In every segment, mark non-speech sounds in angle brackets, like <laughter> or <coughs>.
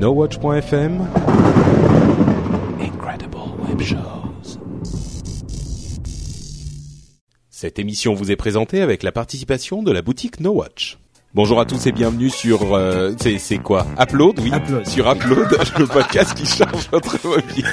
NoWatch.fm Incredible Web Shows. Cette émission vous est présentée avec la participation de la boutique NoWatch. Bonjour à tous et bienvenue sur euh, c'est c'est quoi? Upload? Oui Upload. sur Upload <laughs> le podcast qui charge votre mobile.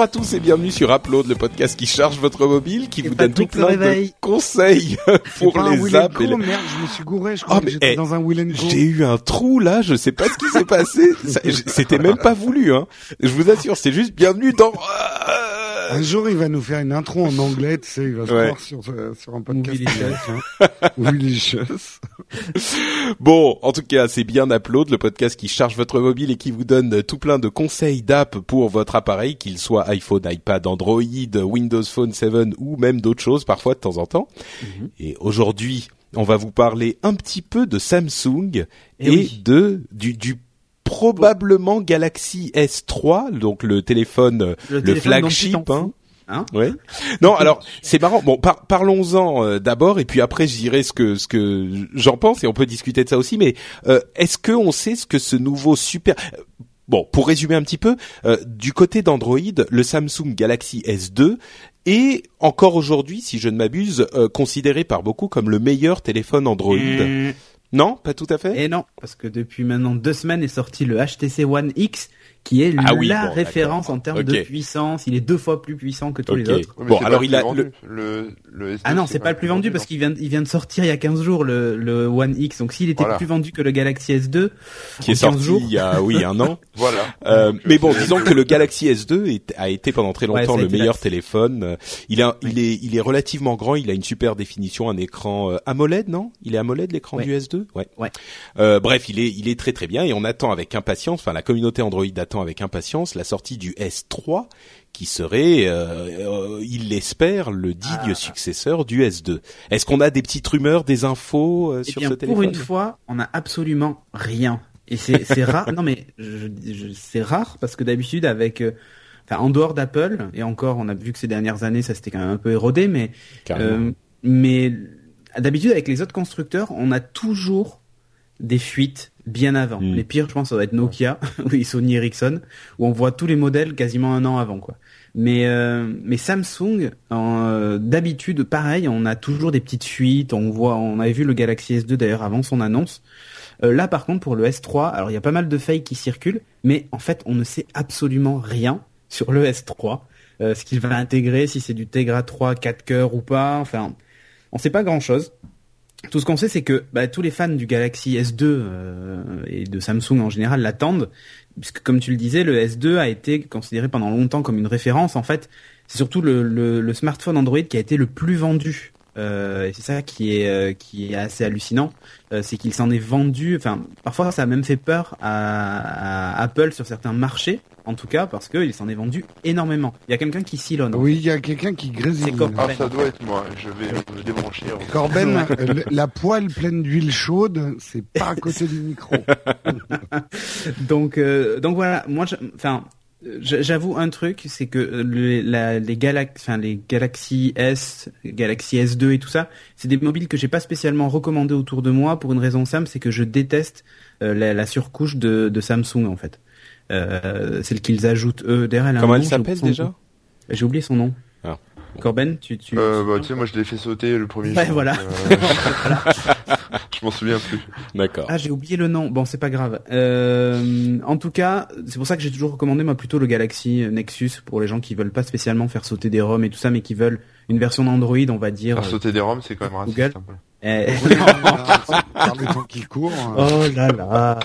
Bonjour à tous et bienvenue sur Upload, le podcast qui charge votre mobile, qui Et vous donne tout plein de conseils <laughs> pour pas les apps. et les- merde, je me suis gouré, je Oh, crois que j'étais eh, dans un. J'ai eu un trou là, je sais pas ce qui s'est passé. C'était même pas voulu, hein. Je vous assure, c'est juste bienvenue dans. Un jour, il va nous faire une intro en <laughs> anglais, tu sais, il va se Ouais. sur, euh, sur un podcast. Movilicious. <laughs> <laughs> Bon, en tout cas, c'est bien Upload, le podcast qui charge votre mobile et qui vous donne tout plein de conseils d'app pour votre appareil, qu'il soit iPhone, iPad, Android, Windows Phone 7 ou même d'autres choses parfois de temps en temps. Et aujourd'hui, on va vous parler un petit peu de Samsung et, Eh oui. de du, du probablement Galaxy S3, donc le téléphone, euh, le, téléphone flagship. Hein. hein Ouais. Non, alors c'est marrant. Bon, par- parlons-en euh, d'abord, et puis après je dirai ce que ce que j'en pense, et on peut discuter de ça aussi. Mais euh, est-ce que on sait ce que ce nouveau super euh, Bon, pour résumer un petit peu, euh, du côté d'Android, le Samsung Galaxy S2 est encore aujourd'hui, si je ne m'abuse, considéré par beaucoup comme le meilleur téléphone Android? Mmh. Non, pas tout à fait. Et non, parce que depuis maintenant deux semaines est sorti le HTC One X, qui est Ah oui, la bon, référence en termes de puissance. Il est deux fois plus puissant que tous les autres. Ouais, Bon, alors pas il a vendu. le, le S2, Ah non, c'est pas le plus vendu parce qu'il vient, il vient de sortir il y a 15 jours le, le One X. Donc s'il était Voilà. plus vendu que le Galaxy S2, qui est en 15 sorti jours. il y a oui un an. <laughs> Voilà. Euh, mais bon, c'est- disons que le Galaxy S2 est- a été pendant très longtemps le meilleur la- téléphone. Euh, Il, a, il est, il est relativement grand. Il a une super définition, un écran euh, AMOLED, non? Il est AMOLED l'écran Ouais. du S2 Ouais. Ouais. Euh, bref, il est, il est très très bien et on attend avec impatience. Enfin, la communauté Android attend avec impatience la sortie du S3 qui serait, euh, euh, il l'espère, le digne Ah. successeur du S2. Est-ce qu'on a des petites rumeurs, des infos euh, eh sur bien ce pour téléphone? une fois, on a absolument rien. Et c'est rare. Non mais je, je- c'est rare parce que d'habitude avec, euh, enfin en dehors d'Apple et encore, on a vu que ces dernières années ça s'était quand même un peu érodé. Euh, mais d'habitude, avec les autres constructeurs, on a toujours des fuites bien avant. Mm. Les pires, je pense, ça doit être Nokia, oui, <laughs> Sony Ericsson, où on voit tous les modèles quasiment un an avant, quoi. Mais euh, mais Samsung, euh, d'habitude, pareil, on a toujours des petites fuites. On voit, on avait vu le Galaxy S2 d'ailleurs avant son annonce. Euh, là, par contre, pour le S3, alors il y a pas mal de fakes qui circulent, mais en fait, on ne sait absolument rien sur le S3. Euh, ce qu'il va intégrer, si c'est du Tegra 3 4 cœurs ou pas. Enfin, on sait pas grand chose. Tout ce qu'on sait, c'est que bah, tous les fans du Galaxy S2 euh, et de Samsung en général l'attendent, puisque comme tu le disais, le S2 a été considéré pendant longtemps comme une référence. En fait, c'est surtout le, smartphone Android qui a été le plus vendu. Euh, et c'est ça qui est euh, assez hallucinant, c'est qu'il s'en est vendu. Enfin, parfois ça a même fait peur à Apple sur certains marchés, en tout cas parce qu'il s'en est vendu énormément. Il y a quelqu'un qui silonne. Oui, il y a quelqu'un qui grésille. C'est Corben. Ah, ça doit être moi. Je vais me débrancher. Corben, euh, la poêle pleine d'huile chaude, c'est pas à côté du micro. <laughs> donc euh, donc voilà moi je- enfin j'avoue un truc c'est que euh, le- la- les Galax enfin les Galaxy S Galaxy S2 et tout ça c'est des mobiles que j'ai pas spécialement recommandé autour de moi pour une raison simple c'est que je déteste euh, la, la surcouche de, de Samsung en fait euh, celle qu'ils ajoutent eux derrière Comment elle s'appelle déjà j'ai oublié son nom Ah. Corben tu tu Euh, bah, tu sais, moi, je l'ai fait sauter le premier Ouais, jour. voilà. Euh, je m'en souviens plus. D'accord. Ah, j'ai oublié le nom. Bon, c'est pas grave. Euh, en tout cas, c'est pour ça que j'ai toujours recommandé moi plutôt le Galaxy Nexus pour les gens qui veulent pas spécialement faire sauter des ROM et tout ça, mais qui veulent une version d'Android, on va dire. Faire sauter des ROM, c'est quand même raciste. Google. Eh, par le temps qui court. euh, oh là là.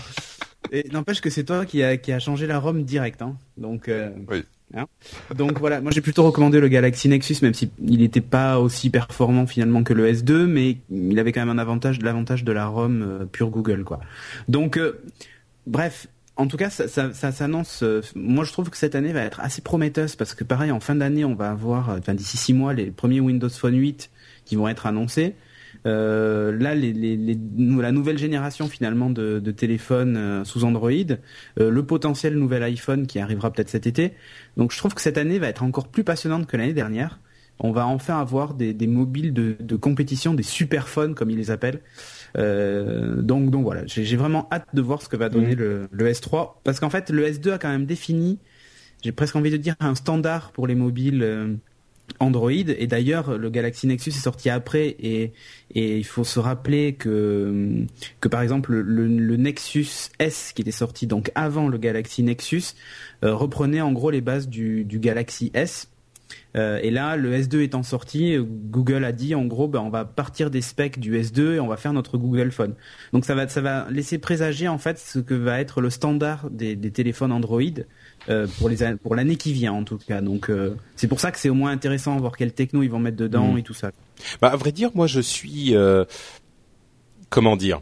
Et n'empêche que c'est toi qui a qui a changé la ROM direct, hein. Donc. euh, Oui. hein. Donc voilà, moi j'ai plutôt recommandé le Galaxy Nexus, même si il n'était pas aussi performant finalement que le S2, mais il avait quand même un avantage, l'avantage de la ROM euh, pure Google, quoi. Donc, euh, bref, en tout cas, ça, ça, ça s'annonce. euh, moi, je trouve que cette année va être assez prometteuse parce que, pareil, en fin d'année, on va avoir, euh, enfin, d'ici six mois, les premiers Windows Phone 8 qui vont être annoncés. Euh, là, les, les, les, la nouvelle génération finalement de, de téléphones euh, sous Android, euh, le potentiel nouvel iPhone qui arrivera peut-être cet été. Donc, je trouve que cette année va être encore plus passionnante que l'année dernière. On va enfin avoir des, des mobiles de, de, compétition, des superphones comme ils les appellent. Euh, donc, donc voilà, j'ai vraiment hâte de voir ce que va donner mmh. le, le, S3, parce qu'en fait, le S2 a quand même défini, j'ai presque envie de dire, un standard pour les mobiles Android. Et d'ailleurs le Galaxy Nexus est sorti après. Et, il faut se rappeler que par exemple le, Nexus S qui était sorti donc avant le Galaxy Nexus euh, reprenait en gros les bases du, Galaxy S. Euh, et là le S2 étant sorti Google a dit en gros ben, on va partir des specs du S2 et on va faire notre Google Phone. Donc ça va laisser présager en fait ce que va être le standard des téléphones Android euh, pour les pour l'année qui vient en tout cas. Donc euh, c'est pour ça que c'est au moins intéressant de voir quel techno ils vont mettre dedans mm. et tout ça. Bah à vrai dire, moi je suis euh, comment dire.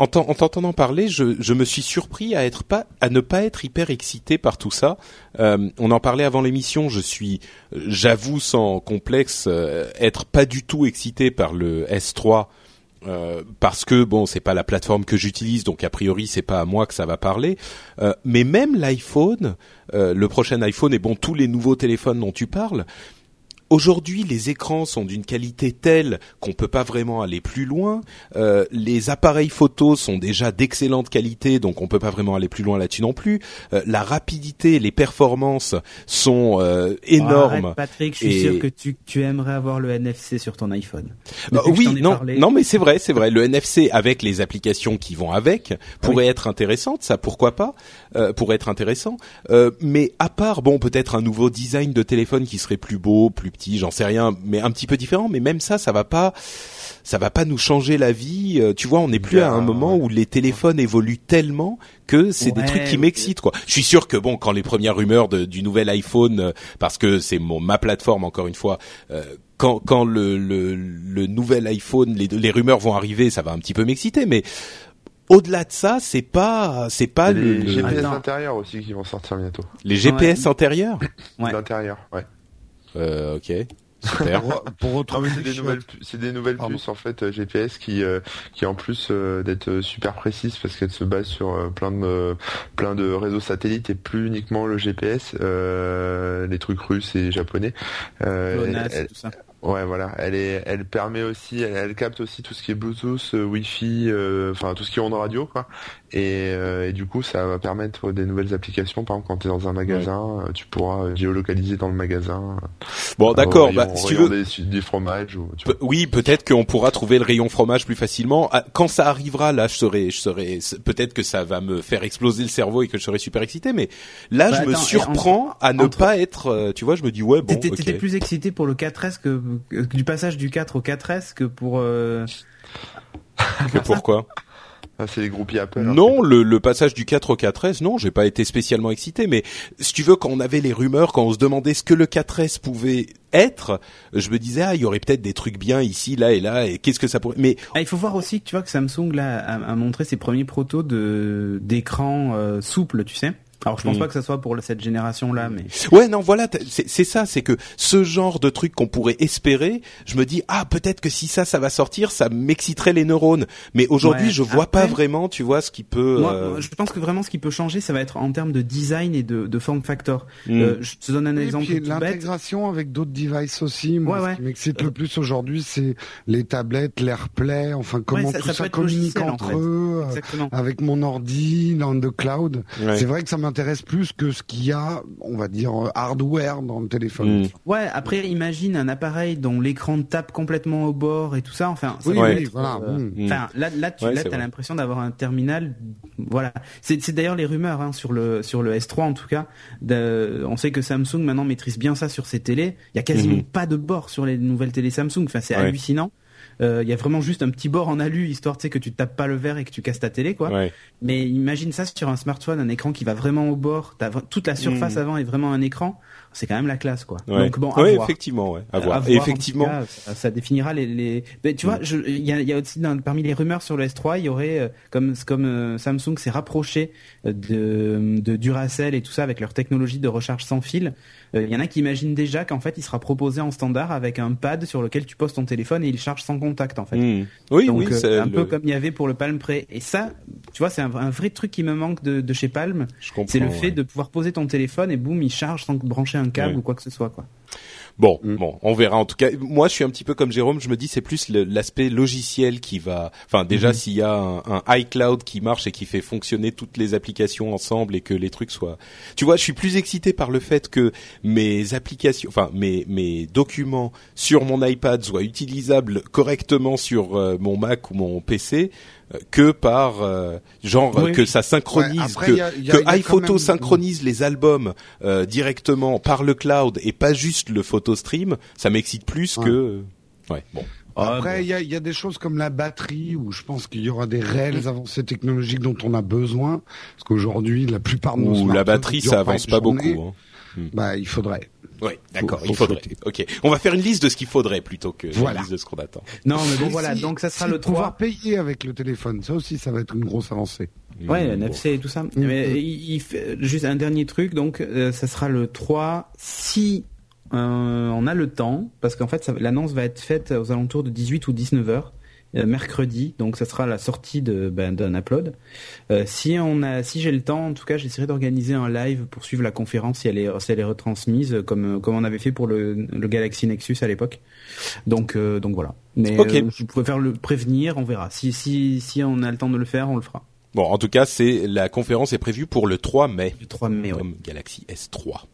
En t'entendant parler, je, je, me suis surpris à être pas à ne pas être hyper excité par tout ça. on en parlait avant l'émission. Je suis, j'avoue sans complexe, être pas du tout excité par le S3 euh, parce que bon, c'est pas la plateforme que j'utilise, donc a priori c'est pas à moi que ça va parler. Euh, mais même l'iPhone, euh, le prochain iPhone et bon tous les nouveaux téléphones dont tu parles, Aujourd'hui, les écrans sont d'une qualité telle qu'on peut pas vraiment aller plus loin. Euh, les appareils photo sont déjà d'excellente qualité, donc on peut pas vraiment aller plus loin là-dessus non plus. Euh, la rapidité, les performances sont euh, énormes. Patrick, je suis sûr que tu, tu aimerais avoir le NFC sur ton iPhone. Bah, oui, non, non, mais c'est vrai, c'est vrai. Le NFC avec les applications qui vont avec pourrait être intéressante, ça pourquoi pas, euh, pourrait être intéressant. Euh, mais à part, bon, peut-être un nouveau design de téléphone qui serait plus beau, plus j'en sais rien, mais un petit peu différent. Mais même ça, ça va pas, ça va pas nous changer la vie. Euh, tu vois, on n'est plus à un moment où les téléphones évoluent tellement que c'est des trucs qui m'excitent quoi. Je suis sûr que bon, quand les premières rumeurs du nouvel iPhone, euh, parce que c'est mon ma plateforme encore une fois. Euh, quand, quand le, le, nouvel iPhone, les, les rumeurs vont arriver, ça va un petit peu m'exciter, mais au-delà de ça, c'est pas, c'est pas les le GPS intérieurs aussi qui vont sortir bientôt. Les GPS intérieurs? Ouais. L'intérieur, ouais. Euh, ok. <laughs> Super. pour, pour c'est des nouvelles, c'est des nouvelles puces en fait euh, GPS qui, euh, qui en plus euh, d'être super précises parce qu'elles se basent sur plein de plein de réseaux satellites et plus uniquement le GPS, les trucs russes et japonais. tout ça. Ouais, voilà. Elle est, elle permet aussi, elle, capte aussi tout ce qui est Bluetooth, euh, Wi-Fi, euh, enfin tout ce qui est en radio, quoi. Et, euh, et, du coup, ça va permettre des nouvelles applications. Par exemple, quand tu es dans un magasin, tu pourras géolocaliser dans le magasin. Bon, d'accord. Bah, si tu veux des, des fromages. Ou, oui, peut-être qu'on pourra trouver le rayon fromage plus facilement. Ah, quand ça arrivera, là, je serai, je serai. Peut-être que ça va me faire exploser le cerveau et que je serai super excité. Mais là, bah, je me surprends à ne pas être. Tu vois, je me dis ouais, bon. T'étais plus excité pour le 4S que du passage du 4 au 4S que pour. Euh... que pourquoi ah, c'est les groupies Apple. Non, le, le, passage du 4 au 4S, non, j'ai pas été spécialement excité, mais si tu veux, quand on avait les rumeurs, quand on se demandait ce que le 4S pouvait être, je me disais ah il y aurait peut-être des trucs bien ici, là et là, et qu'est-ce que ça pourrait. Mais ah, il faut voir aussi que tu vois que Samsung là a, montré ses premiers protos de d'écran euh, souple, tu sais. Alors je pense mm. pas que ça soit pour cette génération-là, mais ouais non voilà c'est ça c'est que ce genre de truc qu'on pourrait espérer, je me dis ah peut-être que si ça ça va sortir, ça m'exciterait les neurones. Mais aujourd'hui je vois pas vraiment tu vois ce qui peut. Moi, euh, je pense que vraiment ce qui peut changer, ça va être en termes de design et de, de form factor. Mm. Euh, je te donne un exemple. Et l'intégration avec d'autres devices aussi. Moi, ce qui m'excite le plus aujourd'hui, c'est les tablettes, l'AirPlay, enfin comment tout ça, communique entre eux, euh, avec mon ordi dans le cloud. C'est vrai que ça m'intéresse plus que ce qu'il y a, on va dire, euh, hardware dans le téléphone. Mm. Ouais, après, imagine un appareil dont l'écran tape complètement au bord et tout ça. Enfin, ça oui, voilà. Euh, mm. Enfin, là, là, tu as l'impression d'avoir un terminal. Voilà. C'est d'ailleurs les rumeurs hein, sur le sur le S3 en tout cas. De, on sait que Samsung maintenant maîtrise bien ça sur ses télés. Il y a quasiment mm-hmm. pas de bord sur les nouvelles télé Samsung. Enfin, c'est hallucinant. Euh, il y a vraiment juste un petit bord en alu histoire tu sais que tu tapes pas le verre et que tu casses ta télé quoi. Mais imagine ça sur un smartphone, un écran qui va vraiment au bord, toute la surface mm. avant est vraiment un écran c'est quand même la classe quoi. Donc bon, à effectivement, ouais, à voir. effectivement, ça, définira les. les... Mais tu vois, mm. il y a, y a, aussi parmi les rumeurs sur le S3, il y aurait euh, comme comme euh, Samsung s'est rapproché de, de Duracell et tout ça avec leur technologie de recharge sans fil. Il y en a qui imaginent déjà qu'en fait il sera proposé en standard avec un pad sur lequel tu poses ton téléphone et il charge sans contact en fait. Hmm. Oui, Donc, oui, c'est un peu comme il y avait pour le Palm Pre. Et ça, tu vois, c'est un, vrai truc qui me manque de, de chez Palm. C'est le fait de pouvoir poser ton téléphone et boum, il charge sans brancher un câble ou quoi que ce soit quoi. Bon, mm. bon, on verra. En tout cas, moi, je suis un petit peu comme Jérôme. Je me dis, c'est plus l'aspect logiciel qui va. Enfin, déjà, mm-hmm. s'il y a un, iCloud qui marche et qui fait fonctionner toutes les applications ensemble et que les trucs soient. Tu vois, je suis plus excité par le fait que mes applications, enfin mes mes documents sur mon iPad soient utilisables correctement sur euh, mon Mac ou mon PC que par euh, genre que ça synchronise que, iPhoto synchronise les albums euh, directement par le cloud et pas juste le photo stream ça m'excite plus que ouais bon. Après, il y, a, y, a, des choses comme la batterie où je pense qu'il y aura des réelles avancées technologiques dont on a besoin, parce qu'aujourd'hui, la plupart de nos Ou la batterie, ça avance pas beaucoup. Hein. Bah, il faudrait. Oui, d'accord, il faudrait. Ok, on va faire une liste de ce qu'il faudrait plutôt que une liste de ce qu'on attend. Non, mais bon, voilà, donc ça sera le 3. Pouvoir payer avec le téléphone, ça aussi, ça va être une grosse avancée. Ouais, NFC et tout ça. Mais il, fait juste un dernier truc, donc euh, ça sera le 3 si euh, on a le temps, parce qu'en fait, l'annonce va être faite aux alentours de 18 ou 19 heures. Euh, mercredi, donc ça sera la sortie de ben, d'un upload. Euh, si on a, si j'ai le temps, en tout cas, j'essaierai d'organiser un live pour suivre la conférence si elle est, si elle est retransmise, comme comme on avait fait pour le, le Galaxy Nexus à l'époque. Donc euh, donc voilà. Mais okay. je préfère le prévenir, on verra. Si si si on a le temps de le faire, on le fera. Bon, en tout cas, c'est la conférence est prévue pour le 3 mai. Le 3 mai, comme Galaxy S3.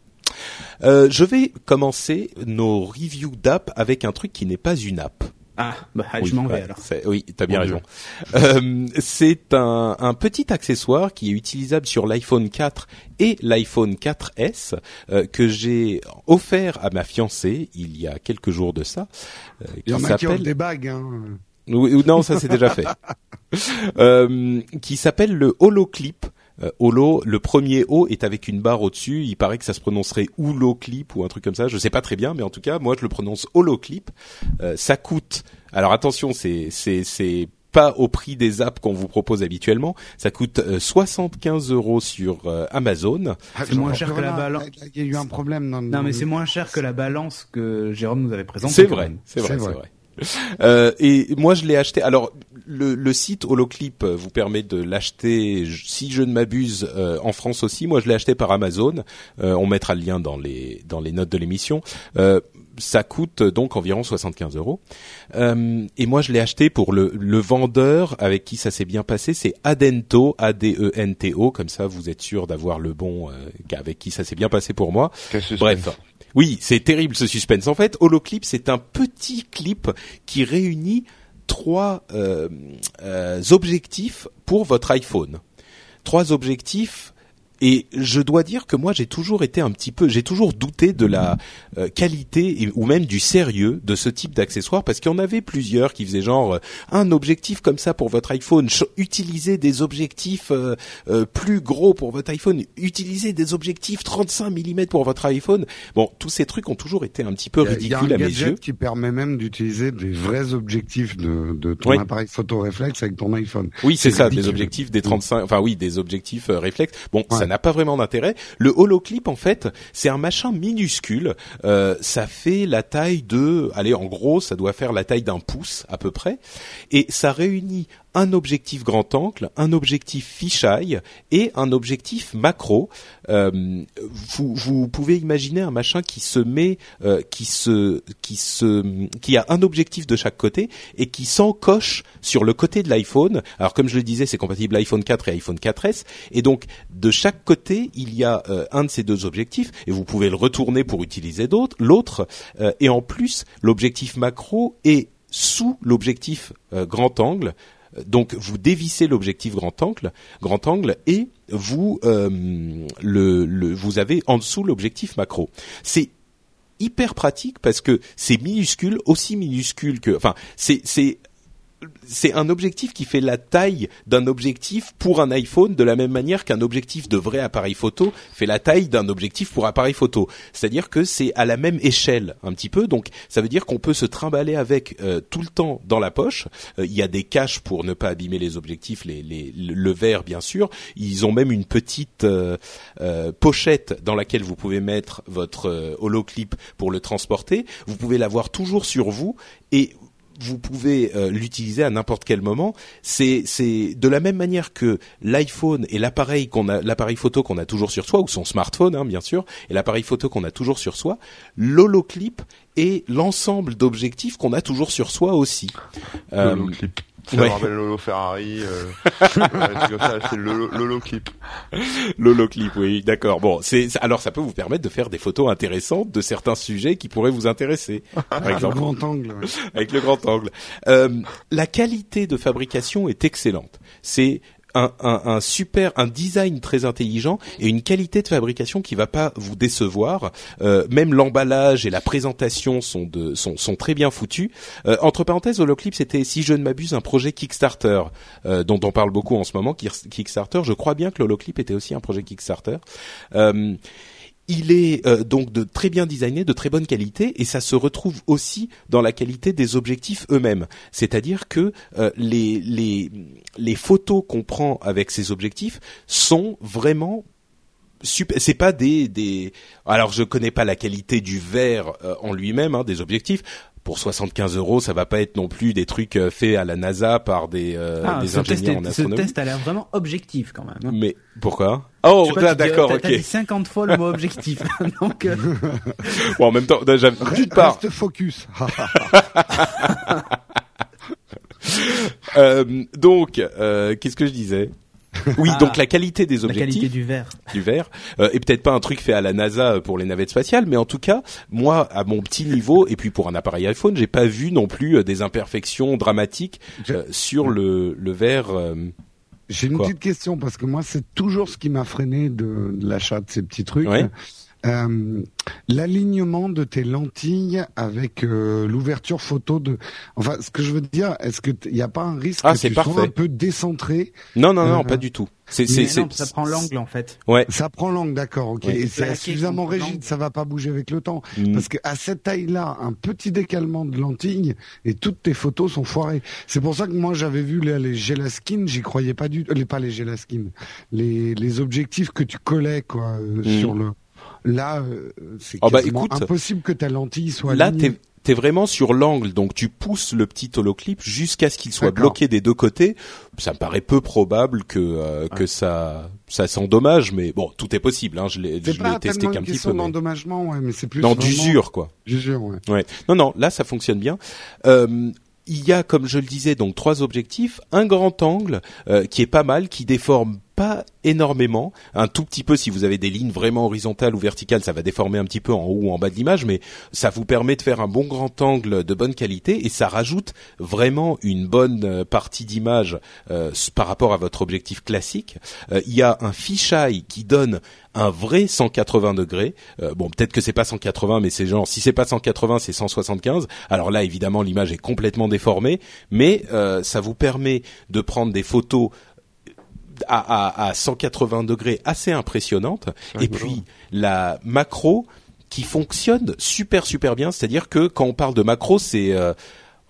Euh, je vais commencer nos reviews d'app avec un truc qui n'est pas une app. Ah, bah, je m'en vais alors. Oui, t'as bien raison. Euh, c'est un, un, petit accessoire qui est utilisable sur l'iPhone 4 et l'iPhone 4S euh, que j'ai offert à ma fiancée il y a quelques jours de ça. Euh, il y en a qui ont des bagues. Hein. Oui, non, ça c'est déjà fait. <laughs> euh, qui s'appelle le HoloClip. Euh, Holo, le premier O est avec une barre au-dessus. Il paraît que ça se prononcerait Clip ou un truc comme ça. Je sais pas très bien, mais en tout cas, moi je le prononce Holoclip. Euh, ça coûte. Alors attention, c'est c'est c'est pas au prix des apps qu'on vous propose habituellement. Ça coûte 75 euh, euros sur euh, Amazon. Ah, c'est moins cher que la balance. Il y a eu un problème. Dans non, mais c'est moins cher que la balance que Jérôme nous avait présentée. C'est vrai, c'est vrai, c'est vrai. Euh, et moi, je l'ai acheté. Alors, le, le, site Holoclip vous permet de l'acheter, si je ne m'abuse, euh, en France aussi. Moi, je l'ai acheté par Amazon. Euh, on mettra le lien dans les dans les notes de l'émission. Euh, ça coûte donc environ 75 euros. et moi, je l'ai acheté pour le, le vendeur avec qui ça s'est bien passé. C'est Adento, A-D-E-N-T-O. Comme ça, vous êtes sûr d'avoir le bon avec qui ça s'est bien passé pour moi. Bref. Oui, c'est terrible ce suspense. En fait, Holoclip, c'est un petit clip qui réunit trois euh, euh, objectifs pour votre iPhone. Trois objectifs et je dois dire que moi j'ai toujours été un petit peu, j'ai toujours douté de la euh, qualité ou même du sérieux de ce type d'accessoire parce qu'il y en avait plusieurs qui faisaient genre euh, un objectif comme ça pour votre iPhone, utilisez des objectifs euh, plus gros pour votre iPhone, utilisez des objectifs 35 mm pour votre iPhone. Bon, tous ces trucs ont toujours été un petit peu ridicules à mes yeux. qui permet même d'utiliser des vrais objectifs de, de ton appareil photo réflexe avec ton iPhone. Oui, c'est ça, des objectifs des 35, enfin oui, des objectifs réflexes. Bon, ça n'a pas vraiment d'intérêt. Le holoclip, en fait, c'est un machin minuscule. Euh, ça fait la taille de, allez, en gros, ça doit faire la taille d'un pouce à peu près, et ça réunit un objectif grand angle, un objectif fisheye et un objectif macro. Euh, vous, pouvez imaginer un machin qui se met, euh, qui se, qui se, qui a un objectif de chaque côté et qui s'encoche sur le côté de l'iPhone. Alors comme je le disais, c'est compatible iPhone 4 et iPhone 4S et donc de chaque côté il y a euh, un de ces deux objectifs et vous pouvez le retourner pour utiliser d'autres, l'autre et en plus l'objectif macro est sous l'objectif grand angle donc vous dévissez l'objectif grand angle, et vous euh, le, vous avez en dessous l'objectif macro. C'est hyper pratique parce que c'est minuscule, aussi minuscule que, enfin c'est c'est un objectif qui fait la taille d'un objectif pour un iPhone de la même manière qu'un objectif de vrai appareil photo fait la taille d'un objectif pour appareil photo. C'est-à-dire que c'est à la même échelle un petit peu. Donc ça veut dire qu'on peut se trimballer avec euh, tout le temps dans la poche. Euh, il y a des caches pour ne pas abîmer les objectifs, les, le verre bien sûr. Ils ont même une petite euh, pochette dans laquelle vous pouvez mettre votre holoclip pour le transporter. Vous pouvez l'avoir toujours sur vous et vous pouvez euh, l'utiliser à n'importe quel moment. C'est c'est de la même manière que l'iPhone et l'appareil qu'on a l'appareil photo qu'on a toujours sur soi ou son smartphone hein, bien sûr et l'appareil photo qu'on a toujours sur soi, l'holoclip est l'ensemble d'objectifs qu'on a toujours sur soi aussi. Euh, ça ouais. me rappelle Lolo Ferrari. Euh, <laughs> c'est le Lolo Clip. Lolo Clip, oui, d'accord. Bon, c'est alors ça peut vous permettre de faire des photos intéressantes de certains sujets qui pourraient vous intéresser. Avec le grand angle. Avec le grand angle. Euh, la qualité de fabrication est excellente. C'est un, un, super, un design très intelligent et une qualité de fabrication qui va pas vous décevoir. Euh, même l'emballage et la présentation sont sont, sont très bien foutus. Euh, entre parenthèses, Holoclip c'était, si je ne m'abuse, un projet Kickstarter euh, dont on parle beaucoup en ce moment. Kickstarter, je crois bien que l'Holoclip était aussi un projet Kickstarter. Il est euh, donc de très bien designé, de très bonne qualité, et ça se retrouve aussi dans la qualité des objectifs eux-mêmes. C'est-à-dire que euh, les, photos qu'on prend avec ces objectifs sont vraiment. C'est pas des des. Alors je connais pas la qualité du verre euh, en lui-même hein, des objectifs pour 75 euros, ça va pas être non plus des trucs euh, faits à la NASA par des, euh, ah, des ingénieurs en astronomie. Ce test a l'air vraiment objectif quand même. Hein. Mais pourquoi? Oh, d'accord, ok. T'as dit 50 fois le mot objectif. <laughs> donc. Euh... <laughs> bon, en même temps, d'une part. Reste focus. <laughs> euh, donc, euh, qu'est-ce que je disais? <laughs> oui, ah. donc la qualité des objectifs, la qualité du verre, du verre, euh, et peut-être pas un truc fait à la NASA pour les navettes spatiales, mais en tout cas, moi, à mon petit niveau, et puis pour un appareil iPhone, j'ai pas vu non plus euh, des imperfections dramatiques euh, sur le, le verre. Euh, j'ai une petite question parce que moi, c'est toujours ce qui m'a freiné de, de l'achat de ces petits trucs. Ouais. Euh, l'alignement de tes lentilles avec euh, l'ouverture photo de. Enfin, ce que je veux dire, est-ce que il n'y a pas un risque ah, que tu sois un peu décentré Non, non, non, euh, pas du tout. C'est, c'est, ça prend l'angle en fait. Ouais. Ça prend l'angle, d'accord, ok. Et c'est suffisamment rigide, ça va pas bouger avec le temps. Mm. Parce que à cette taille-là, un petit décalement de lentilles et toutes tes photos sont foirées. C'est pour ça que moi j'avais vu les, les Gelaskin, j'y croyais pas du, les pas les Gelaskin, les les objectifs que tu collais quoi mm. sur le Là, euh, c'est oh bah impossible que ta lentille soit là. T'es t'es vraiment sur l'angle, donc tu pousses le petit holoclip jusqu'à ce qu'il soit bloqué des deux côtés. Ça me paraît peu probable que euh, que ça ça s'endommage, mais bon, tout est possible. Hein. Je l'ai testé qu'un petit peu. C'est d'endommagement, ouais, mais c'est plus. Non, d'usure, quoi. D'usure, ouais. ouais. Non, non, là, ça fonctionne bien. Euh, il y a, comme je le disais, donc trois objectifs. Un grand angle euh, qui est pas mal, qui déforme pas énormément, un tout petit peu si vous avez des lignes vraiment horizontales ou verticales, ça va déformer un petit peu en haut ou en bas de l'image, mais ça vous permet de faire un bon grand angle de bonne qualité et ça rajoute vraiment une bonne euh, partie d'image euh, par rapport à votre objectif classique. Euh, il y a un fisheye qui donne un vrai 180 degrés. bon, peut-être que c'est pas 180, mais c'est genre si c'est pas 180, c'est 175. Alors là, évidemment, l'image est complètement déformée, mais ça vous permet de prendre des photos à, à, 180 degrés assez impressionnante. Et puis la macro qui fonctionne super super bien, c'est-à-dire que quand on parle de macro, c'est euh,